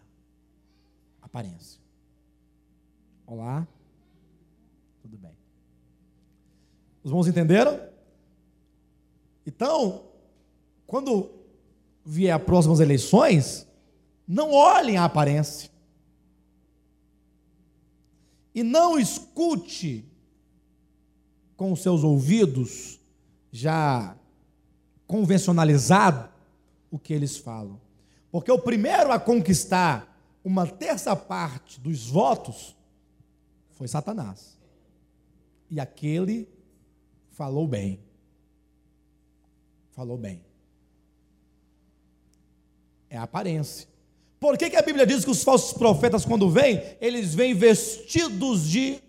aparência. Olá, tudo bem. Os irmãos entenderam? Então, quando vier as próximas eleições, não olhem a aparência. E não escute com os seus ouvidos já convencionalizado o que eles falam. Porque o primeiro a conquistar uma terça parte dos votos foi Satanás. E aquele falou bem. Falou bem. É a aparência. Por que, que a Bíblia diz que os falsos profetas, quando vêm, eles vêm vestidos de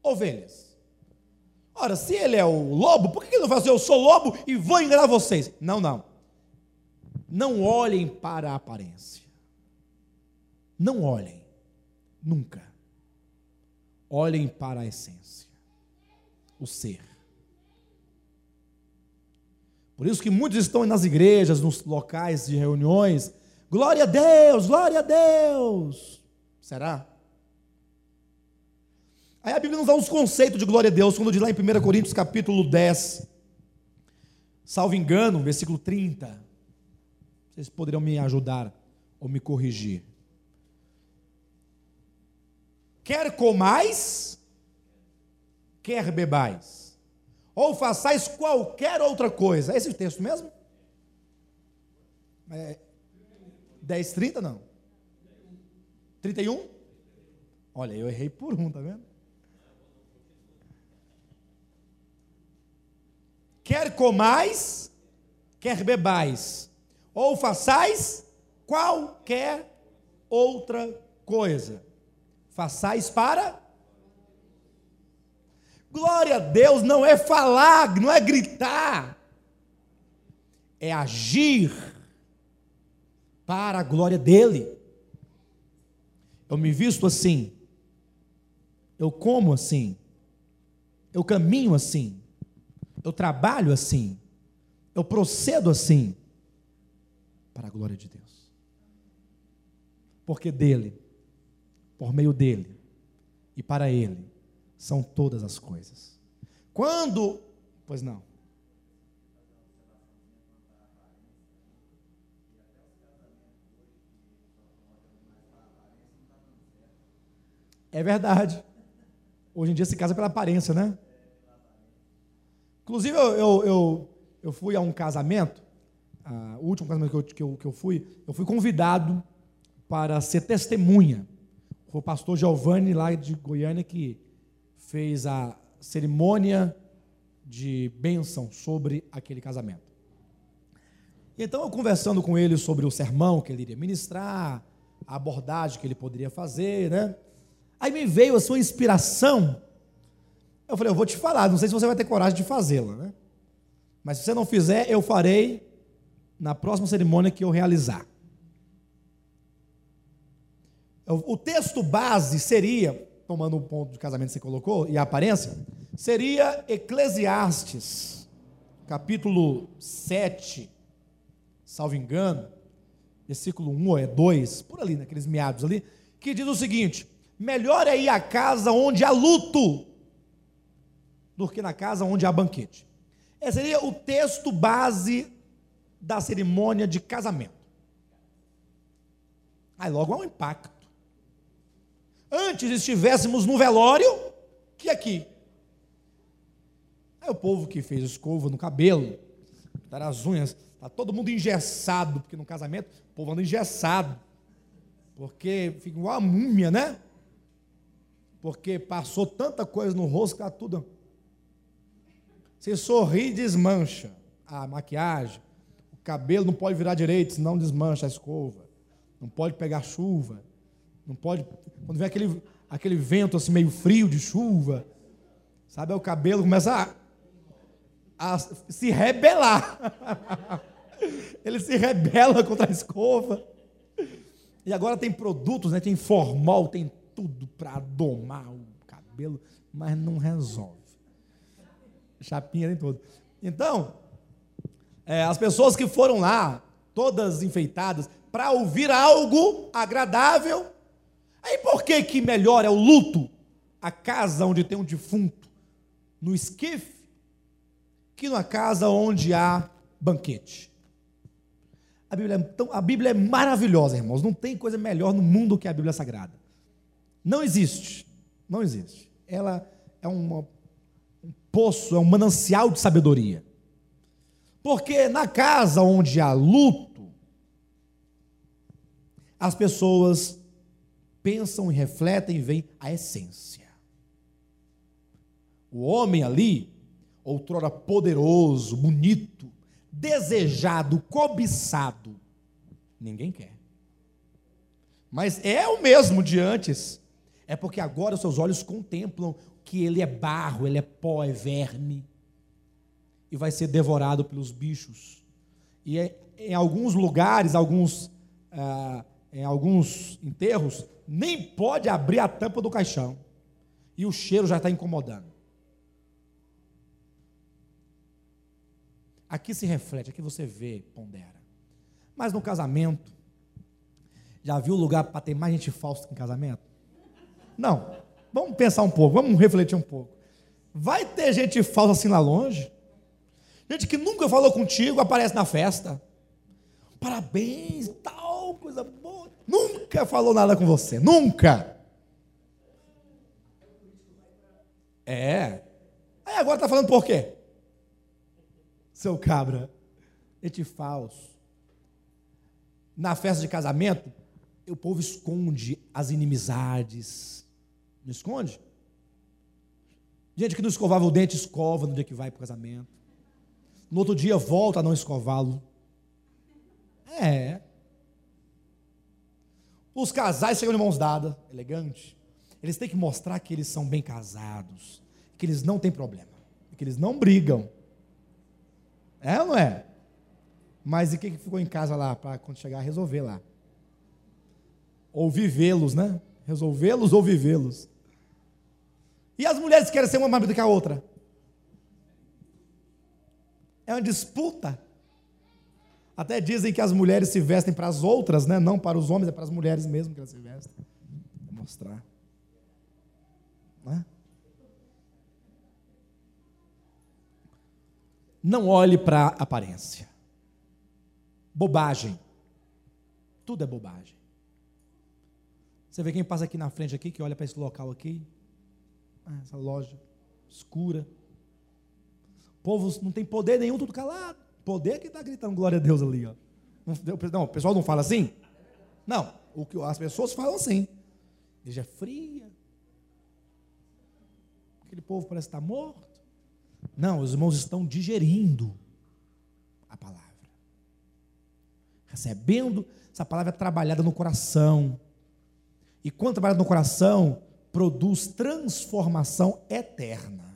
ovelhas? Ora, se ele é o lobo, por que ele não faz assim, eu sou lobo e vou enganar vocês? Não, não. Não olhem para a aparência. Não olhem, nunca. Olhem para a essência, o ser. Por isso que muitos estão nas igrejas, nos locais de reuniões. Glória a Deus, glória a Deus. Será? Aí a Bíblia nos dá uns conceitos de glória a Deus, quando diz lá em 1 Coríntios capítulo 10, salvo engano, versículo 30. Vocês poderiam me ajudar ou me corrigir. Quer comais, quer bebais, ou façais qualquer outra coisa. É esse o texto mesmo? É 10, 30 não? 31? Olha, eu errei por um, tá vendo? Quer comais, quer bebais, ou façais qualquer outra coisa façais para. Glória a Deus não é falar, não é gritar, é agir para a glória dele. Eu me visto assim, eu como assim, eu caminho assim, eu trabalho assim, eu procedo assim, para a glória de Deus. Porque dele por meio dele e para ele são todas as coisas. Quando, pois não. É verdade. Hoje em dia se casa pela aparência, né? Inclusive, eu, eu, eu, eu fui a um casamento, uh, o último casamento que eu, que, eu, que eu fui, eu fui convidado para ser testemunha foi o pastor Giovanni, lá de Goiânia, que fez a cerimônia de bênção sobre aquele casamento. Então, eu conversando com ele sobre o sermão que ele iria ministrar, a abordagem que ele poderia fazer, né? Aí me veio a sua inspiração. Eu falei, eu vou te falar, não sei se você vai ter coragem de fazê-la, né? Mas se você não fizer, eu farei na próxima cerimônia que eu realizar. O texto base seria, tomando o ponto de casamento que você colocou e a aparência, seria Eclesiastes, capítulo 7, salvo engano, versículo 1 ou é 2, por ali, naqueles meados ali, que diz o seguinte: melhor é ir à casa onde há luto do que na casa onde há banquete. Esse seria o texto base da cerimônia de casamento. Aí logo há um impacto. Antes estivéssemos no velório que aqui. Aí o povo que fez escova no cabelo, dar as unhas, Está todo mundo engessado, porque no casamento o povo anda engessado. Porque fica igual a múmia, né? Porque passou tanta coisa no rosto que está tudo. Se sorri, desmancha a maquiagem. O cabelo não pode virar direito, senão desmancha a escova. Não pode pegar chuva. Não pode. Quando vem aquele, aquele vento assim meio frio de chuva, sabe? o cabelo começa a, a se rebelar. Ele se rebela contra a escova. E agora tem produtos, né? tem formol, tem tudo para domar o cabelo, mas não resolve. Chapinha tem tudo. Então, é, as pessoas que foram lá, todas enfeitadas, para ouvir algo agradável, aí por que que melhor é o luto, a casa onde tem um defunto, no esquife, que na casa onde há banquete? A Bíblia, é tão, a Bíblia é maravilhosa, irmãos. Não tem coisa melhor no mundo que a Bíblia Sagrada. Não existe. Não existe. Ela é uma, um poço, é um manancial de sabedoria. Porque na casa onde há luto, as pessoas pensam e refletem e veem a essência. O homem ali, outrora poderoso, bonito, desejado, cobiçado, ninguém quer. Mas é o mesmo de antes. É porque agora os seus olhos contemplam que ele é barro, ele é pó, é verme. E vai ser devorado pelos bichos. E é, em alguns lugares, alguns, ah, em alguns enterros, nem pode abrir a tampa do caixão. E o cheiro já está incomodando. Aqui se reflete, aqui você vê, pondera. Mas no casamento, já viu lugar para ter mais gente falsa que em casamento? Não. Vamos pensar um pouco, vamos refletir um pouco. Vai ter gente falsa assim lá longe? Gente que nunca falou contigo, aparece na festa. Parabéns, tal, coisa boa. Nunca falou nada com você, nunca. É. Aí agora está falando por quê? seu cabra, ete falso. Na festa de casamento, o povo esconde as inimizades. Não esconde? Gente que não escovava o dente, escova no dia que vai para o casamento. No outro dia, volta a não escová-lo. É. Os casais chegam de mãos dadas, elegante. Eles têm que mostrar que eles são bem casados, que eles não têm problema, que eles não brigam. É ou não é? Mas e quem que ficou em casa lá para quando chegar resolver lá? Ou vivê-los, né? Resolvê-los ou vivê-los. E as mulheres querem ser uma mais do que a outra. É uma disputa. Até dizem que as mulheres se vestem para as outras, né? Não para os homens, é para as mulheres mesmo que elas se vestem. Vou mostrar. Não é? Não olhe para a aparência. Bobagem. Tudo é bobagem. Você vê quem passa aqui na frente aqui, que olha para esse local aqui, essa loja escura. O povo não tem poder nenhum, tudo calado. Poder que está gritando glória a Deus ali. Ó. Não, o pessoal não fala assim? Não, o que as pessoas falam assim. Igreja é fria. Aquele povo parece estar morto. Não, os irmãos estão digerindo a palavra. Recebendo essa palavra trabalhada no coração. E quando trabalhada no coração, produz transformação eterna.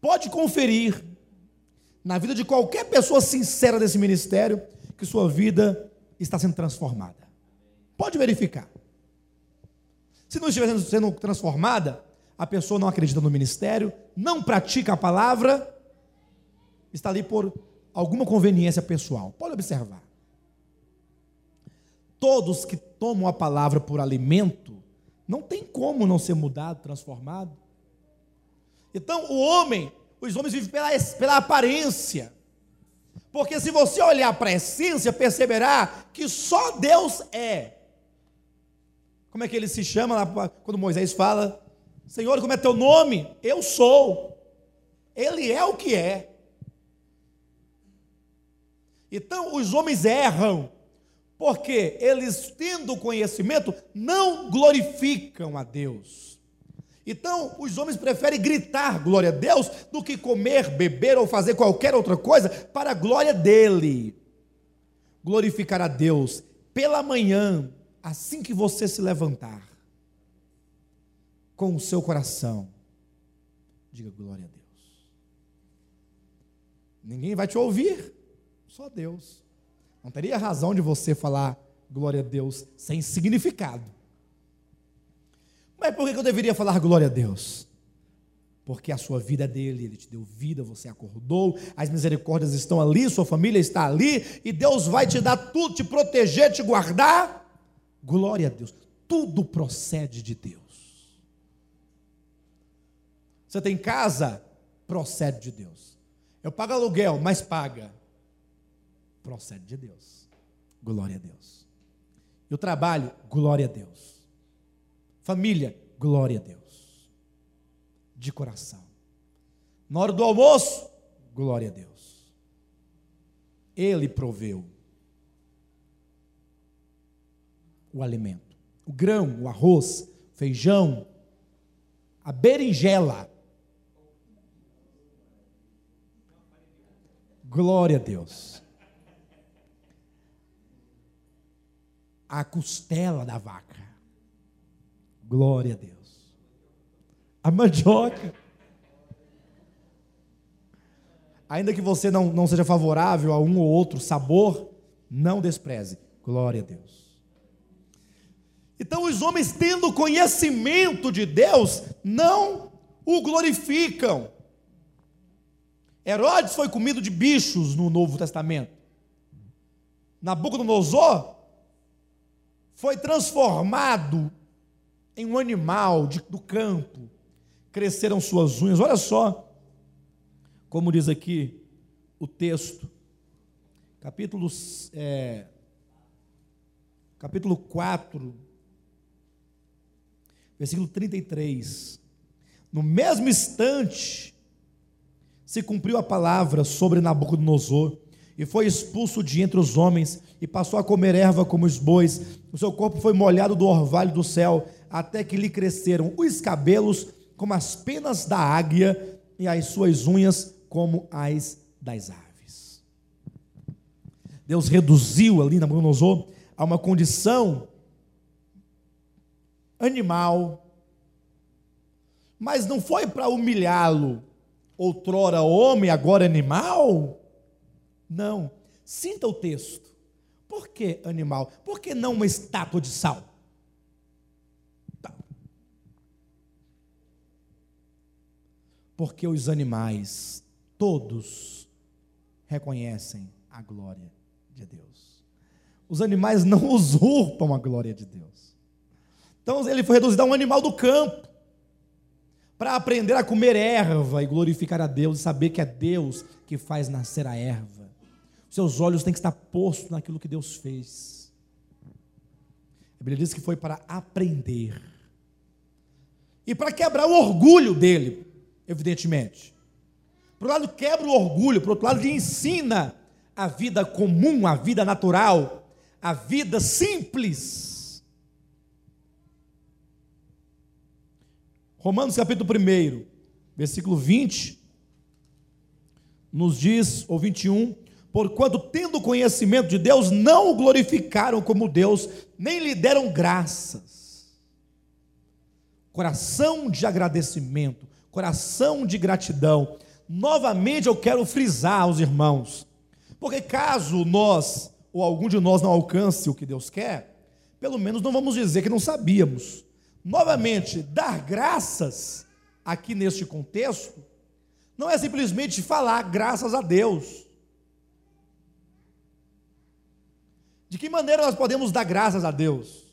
Pode conferir na vida de qualquer pessoa sincera desse ministério que sua vida está sendo transformada. Pode verificar. Se não estiver sendo transformada, a pessoa não acredita no ministério, não pratica a palavra, está ali por alguma conveniência pessoal. Pode observar. Todos que tomam a palavra por alimento, não tem como não ser mudado, transformado. Então, o homem, os homens vivem pela, pela aparência. Porque se você olhar para a essência, perceberá que só Deus é. Como é que ele se chama lá quando Moisés fala: Senhor, como é teu nome? Eu sou. Ele é o que é. Então os homens erram, porque eles, tendo conhecimento, não glorificam a Deus. Então, os homens preferem gritar glória a Deus do que comer, beber ou fazer qualquer outra coisa para a glória dele. Glorificar a Deus pela manhã, assim que você se levantar, com o seu coração. Diga glória a Deus. Ninguém vai te ouvir, só Deus. Não teria razão de você falar glória a Deus sem significado. Mas por que eu deveria falar glória a Deus? Porque a sua vida é dele, ele te deu vida, você acordou, as misericórdias estão ali, sua família está ali, e Deus vai te dar tudo, te proteger, te guardar. Glória a Deus. Tudo procede de Deus. Você tem casa? Procede de Deus. Eu pago aluguel, mas paga. Procede de Deus. Glória a Deus. Eu trabalho, glória a Deus. Família, glória a Deus. De coração. Na hora do almoço, glória a Deus. Ele proveu o alimento. O grão, o arroz, feijão, a berinjela. Glória a Deus. A costela da vaca. Glória a Deus. A mandioca. Ainda que você não, não seja favorável a um ou outro sabor, não despreze. Glória a Deus. Então, os homens, tendo conhecimento de Deus, não o glorificam. Herodes foi comido de bichos no Novo Testamento. Nabucodonosor foi transformado em um animal de, do campo. Cresceram suas unhas. Olha só como diz aqui o texto. Capítulo, é, capítulo 4, versículo 33. No mesmo instante, se cumpriu a palavra sobre Nabucodonosor, e foi expulso de entre os homens, e passou a comer erva como os bois. O seu corpo foi molhado do orvalho do céu, até que lhe cresceram os cabelos como as penas da águia, e as suas unhas como as das aves. Deus reduziu ali Nabucodonosor a uma condição animal, mas não foi para humilhá-lo, outrora homem, agora animal? Não. Sinta o texto. Por que animal? Por que não uma estátua de sal? Tá. Porque os animais, todos, reconhecem a glória de Deus. Os animais não usurpam a glória de Deus. Então ele foi reduzido a um animal do campo, para aprender a comer erva e glorificar a Deus, e saber que é Deus que faz nascer a erva. Seus olhos têm que estar postos naquilo que Deus fez. A Bíblia diz que foi para aprender. E para quebrar o orgulho dele, evidentemente. Por um lado, quebra o orgulho, por outro lado, ele ensina a vida comum, a vida natural, a vida simples Romanos capítulo 1, versículo 20, nos diz, ou 21, porquanto tendo conhecimento de Deus, não o glorificaram como Deus, nem lhe deram graças. Coração de agradecimento, coração de gratidão. Novamente eu quero frisar aos irmãos, porque caso nós, ou algum de nós não alcance o que Deus quer, pelo menos não vamos dizer que não sabíamos novamente, dar graças aqui neste contexto não é simplesmente falar graças a Deus. De que maneira nós podemos dar graças a Deus?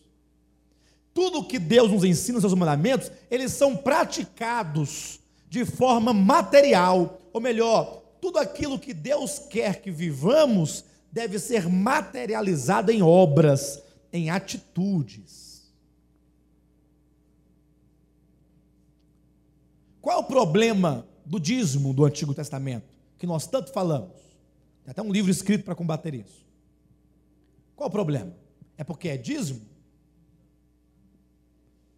Tudo que Deus nos ensina, seus mandamentos, eles são praticados de forma material, ou melhor, tudo aquilo que Deus quer que vivamos deve ser materializado em obras, em atitudes. Qual é o problema do dízimo do Antigo Testamento, que nós tanto falamos? Tem até um livro escrito para combater isso. Qual o problema? É porque é dízimo?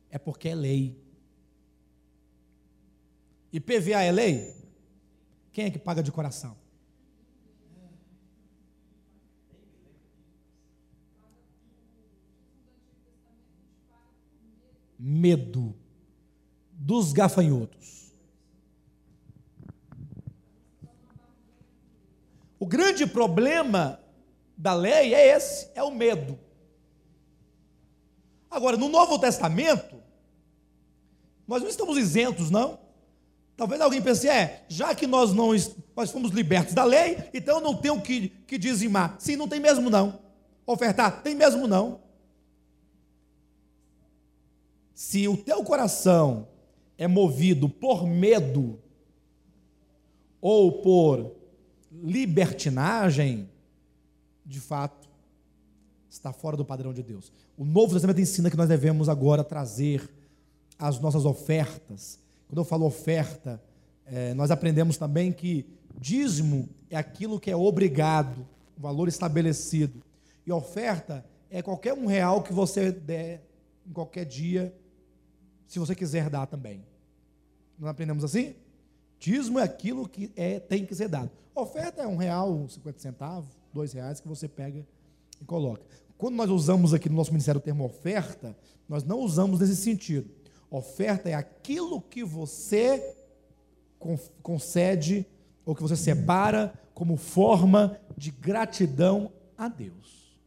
É porque é lei. E PVA é lei? Quem é que paga de coração? Medo dos gafanhotos. O grande problema da lei é esse, é o medo. Agora, no Novo Testamento, nós não estamos isentos, não. Talvez alguém pense, é, já que nós não nós fomos libertos da lei, então não tenho que, que dizimar. Sim, não tem mesmo não. Ofertar, tem mesmo não. Se o teu coração é movido por medo ou por libertinagem, de fato, está fora do padrão de Deus. O Novo Testamento ensina que nós devemos agora trazer as nossas ofertas. Quando eu falo oferta, é, nós aprendemos também que dízimo é aquilo que é obrigado, o valor estabelecido. E oferta é qualquer um real que você der em qualquer dia, se você quiser dar também. Nós aprendemos assim? Dízimo é aquilo que é, tem que ser dado. Oferta é um real, cinquenta centavos dois reais que você pega e coloca. Quando nós usamos aqui no nosso ministério o termo oferta, nós não usamos nesse sentido. Oferta é aquilo que você concede ou que você separa como forma de gratidão a Deus.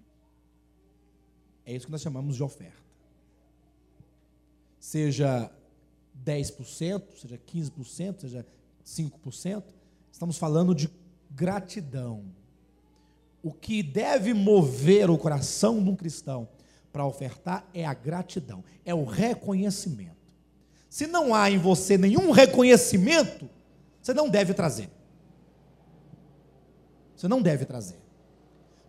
É isso que nós chamamos de oferta. Seja 10%, seja 15%, seja 5%, estamos falando de gratidão o que deve mover o coração de um cristão para ofertar é a gratidão, é o reconhecimento. Se não há em você nenhum reconhecimento, você não deve trazer. Você não deve trazer.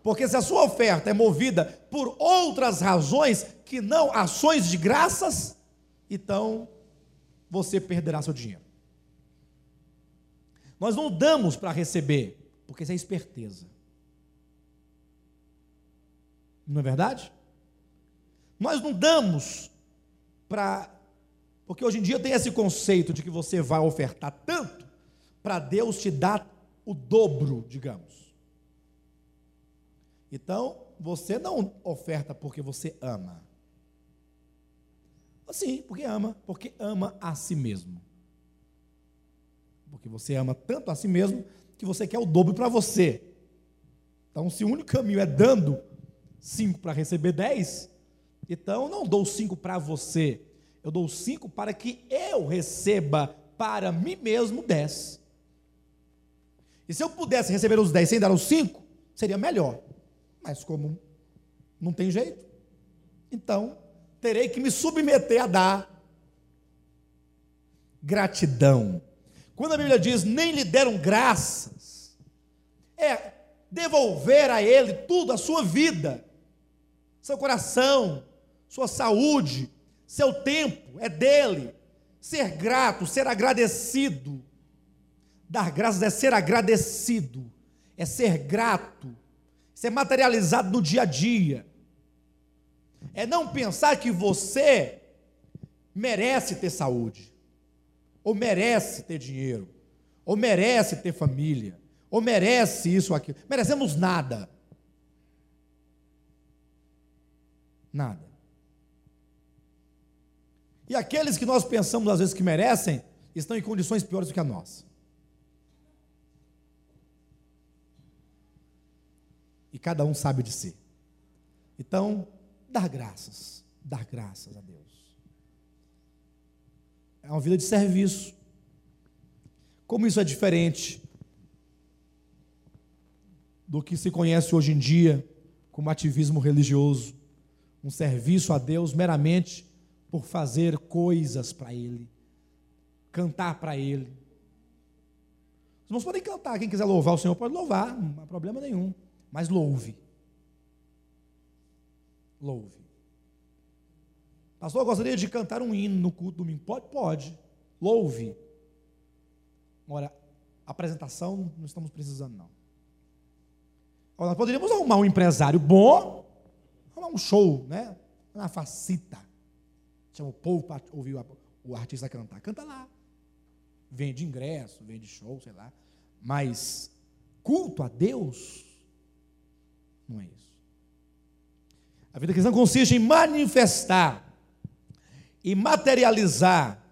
Porque se a sua oferta é movida por outras razões que não ações de graças, então você perderá seu dinheiro. Nós não damos para receber, porque isso é esperteza. Não é verdade? Nós não damos para. Porque hoje em dia tem esse conceito de que você vai ofertar tanto para Deus te dar o dobro, digamos. Então, você não oferta porque você ama. Sim, porque ama, porque ama a si mesmo. Porque você ama tanto a si mesmo que você quer o dobro para você. Então, se o único caminho é dando, cinco para receber dez, então eu não dou cinco para você, eu dou cinco para que eu receba para mim mesmo dez. E se eu pudesse receber os dez sem dar os cinco, seria melhor. Mas como não tem jeito, então terei que me submeter a dar gratidão. Quando a Bíblia diz nem lhe deram graças, é devolver a ele tudo, a sua vida seu coração, sua saúde, seu tempo, é dele. Ser grato, ser agradecido. Dar graças é ser agradecido, é ser grato, ser materializado no dia a dia. É não pensar que você merece ter saúde, ou merece ter dinheiro, ou merece ter família, ou merece isso ou aquilo. Merecemos nada. Nada. E aqueles que nós pensamos às vezes que merecem, estão em condições piores do que a nossa. E cada um sabe de si. Então, dar graças, dar graças a Deus. É uma vida de serviço. Como isso é diferente do que se conhece hoje em dia como ativismo religioso, um serviço a Deus meramente por fazer coisas para Ele, cantar para Ele. Os irmãos podem cantar, quem quiser louvar o Senhor pode louvar, não há problema nenhum, mas louve. Louve. Pastor, eu gostaria de cantar um hino no culto domingo. Pode? Pode. Louve. Agora, apresentação não estamos precisando, não. Nós poderíamos arrumar um empresário bom, arrumar um show, né? Uma facita. Chama o povo para ouvir o artista cantar. Canta lá. Vende ingresso, vende show, sei lá. Mas culto a Deus não é isso. A vida cristã consiste em manifestar e materializar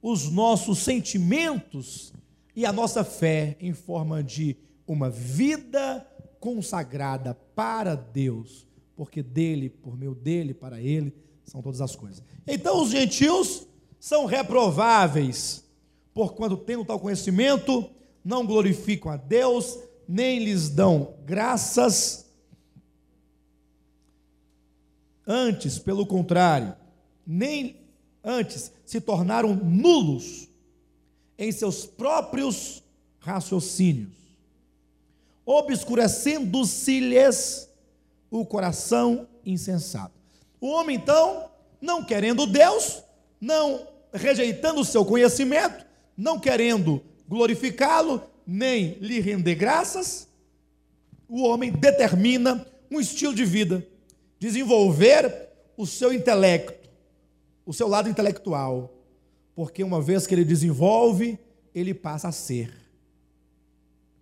os nossos sentimentos e a nossa fé em forma de uma vida consagrada para Deus, porque dele, por meio dele, para ele, são todas as coisas. Então os gentios são reprováveis, porquanto tendo tal conhecimento, não glorificam a Deus, nem lhes dão graças. Antes, pelo contrário, nem antes se tornaram nulos em seus próprios raciocínios obscurecendo-se-lhes o coração insensato. O homem, então, não querendo Deus, não rejeitando o seu conhecimento, não querendo glorificá-lo, nem lhe render graças, o homem determina um estilo de vida, desenvolver o seu intelecto, o seu lado intelectual, porque uma vez que ele desenvolve, ele passa a ser.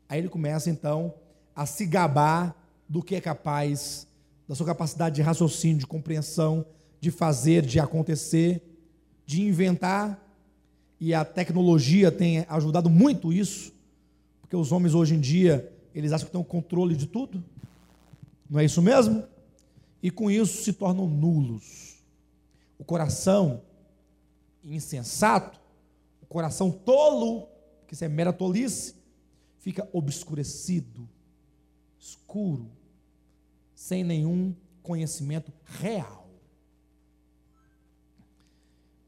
Aí ele começa então a se gabar do que é capaz, da sua capacidade de raciocínio, de compreensão, de fazer, de acontecer, de inventar. E a tecnologia tem ajudado muito isso, porque os homens hoje em dia, eles acham que têm o controle de tudo. Não é isso mesmo? E com isso se tornam nulos. O coração insensato, o coração tolo, que isso é mera tolice, fica obscurecido, escuro, sem nenhum conhecimento real.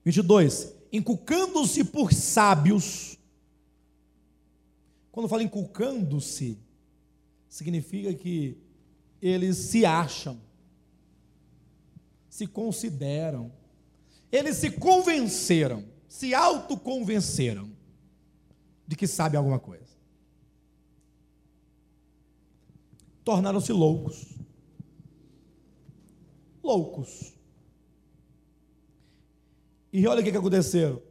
22. Inculcando-se por sábios. Quando fala inculcando-se, significa que eles se acham, se consideram, eles se convenceram, se autoconvenceram de que sabem alguma coisa. tornaram-se loucos. Loucos. E olha o que aconteceu.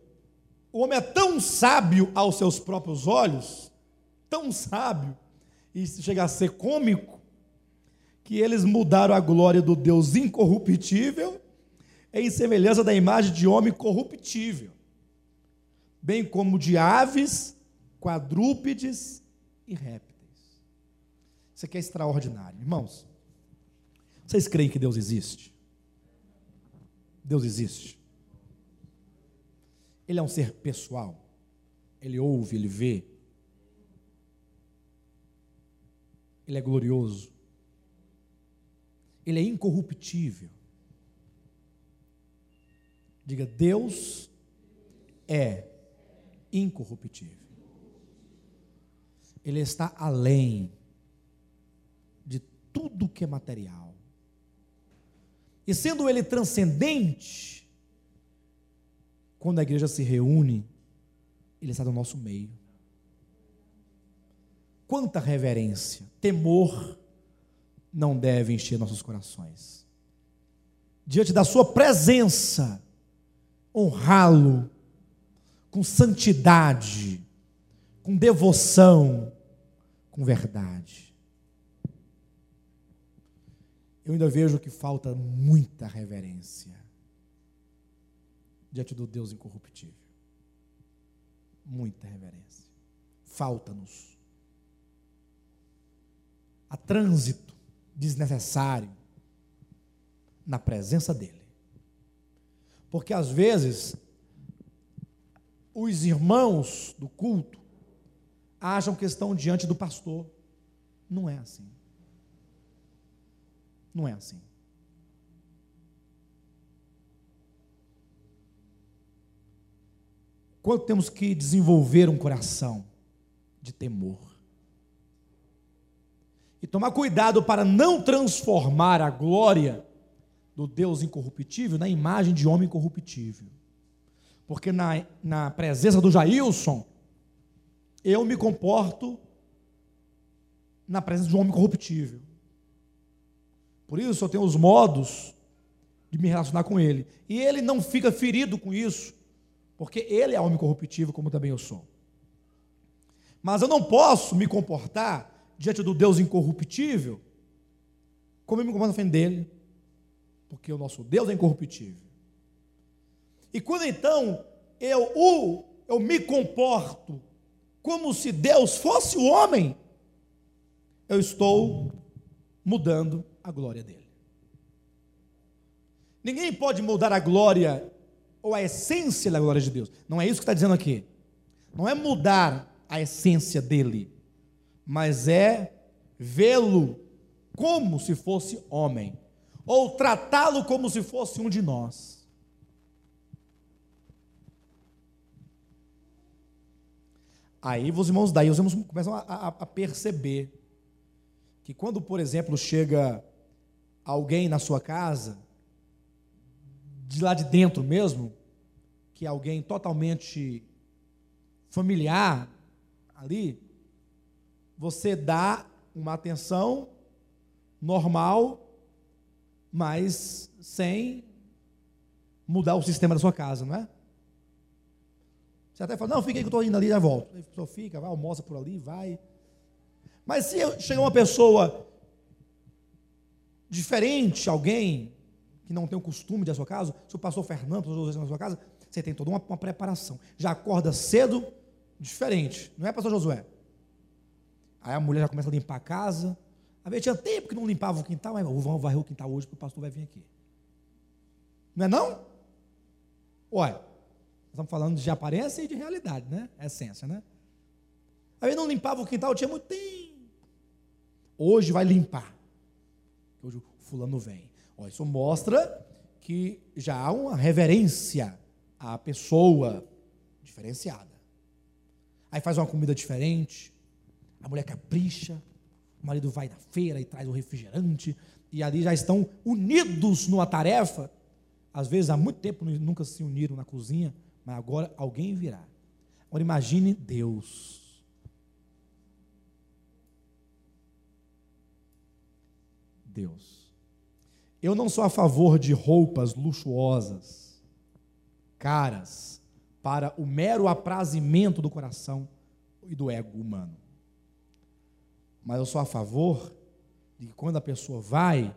O homem é tão sábio aos seus próprios olhos, tão sábio, e chega a ser cômico, que eles mudaram a glória do Deus incorruptível em semelhança da imagem de homem corruptível, bem como de aves, quadrúpedes e répteis. Isso aqui é extraordinário. Irmãos, vocês creem que Deus existe? Deus existe. Ele é um ser pessoal. Ele ouve, ele vê. Ele é glorioso. Ele é incorruptível. Diga, Deus é incorruptível. Ele está além tudo que é material. E sendo ele transcendente, quando a igreja se reúne, ele está no nosso meio. Quanta reverência, temor não deve encher nossos corações. Diante da sua presença, honrá-lo com santidade, com devoção, com verdade eu ainda vejo que falta muita reverência diante do Deus incorruptível. Muita reverência. Falta-nos. Há trânsito desnecessário na presença dEle. Porque às vezes os irmãos do culto acham que estão diante do pastor. Não é assim. Não é assim. Quanto temos que desenvolver um coração de temor. E tomar cuidado para não transformar a glória do Deus incorruptível na imagem de homem corruptível. Porque na, na presença do Jailson, eu me comporto na presença de um homem corruptível. Por isso eu tenho os modos de me relacionar com ele. E ele não fica ferido com isso, porque ele é homem corruptível, como também eu sou. Mas eu não posso me comportar diante do Deus incorruptível como eu me comporto na frente dele, porque o nosso Deus é incorruptível. E quando então eu o eu me comporto como se Deus fosse o homem, eu estou mudando a glória dele. Ninguém pode mudar a glória ou a essência da glória de Deus. Não é isso que está dizendo aqui. Não é mudar a essência dele, mas é vê-lo como se fosse homem, ou tratá-lo como se fosse um de nós. Aí os irmãos, daí os irmãos começam a, a, a perceber que quando, por exemplo, chega alguém na sua casa, de lá de dentro mesmo, que é alguém totalmente familiar ali, você dá uma atenção normal, mas sem mudar o sistema da sua casa, não é? Você até fala, não, fica aí que eu estou indo ali já volto. A pessoa fica, vai, almoça por ali, vai. Mas se chegar uma pessoa diferente, alguém que não tem o costume da sua casa, se o pastor Fernando, pastor na sua casa, você tem toda uma, uma, preparação. Já acorda cedo, diferente. Não é, pastor Josué? Aí a mulher já começa a limpar a casa. A vezes tinha tempo que não limpava o quintal, mas vamos varrer o quintal hoje, porque o pastor vai vir aqui. Não é não? Olha, estamos falando de aparência e de realidade, né? Essência, né? Aí não limpava o quintal, tinha muito tempo. Hoje vai limpar. Hoje o fulano vem. Ó, isso mostra que já há uma reverência à pessoa diferenciada. Aí faz uma comida diferente, a mulher capricha, o marido vai na feira e traz o refrigerante, e ali já estão unidos numa tarefa. Às vezes há muito tempo nunca se uniram na cozinha, mas agora alguém virá. Agora imagine Deus. Deus. Eu não sou a favor de roupas luxuosas, caras, para o mero aprazimento do coração e do ego humano. Mas eu sou a favor de que quando a pessoa vai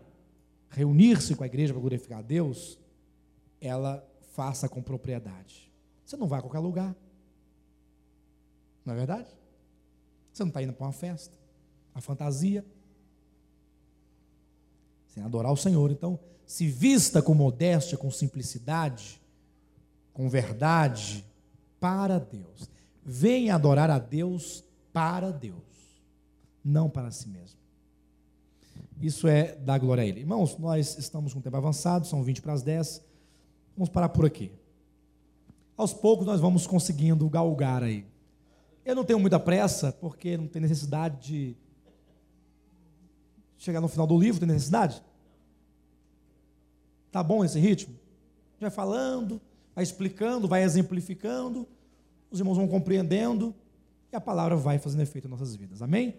reunir-se com a igreja para glorificar a Deus, ela faça com propriedade. Você não vai a qualquer lugar. Não é verdade? Você não está indo para uma festa, a fantasia. Sem adorar o Senhor. Então, se vista com modéstia, com simplicidade, com verdade, para Deus. Venha adorar a Deus para Deus, não para si mesmo. Isso é dar glória a Ele. Irmãos, nós estamos com o tempo avançado, são 20 para as 10. Vamos parar por aqui aos poucos nós vamos conseguindo galgar aí. Eu não tenho muita pressa, porque não tem necessidade de chegar no final do livro, tem necessidade? Tá bom esse ritmo? Vai falando, vai explicando, vai exemplificando, os irmãos vão compreendendo e a palavra vai fazendo efeito em nossas vidas. Amém?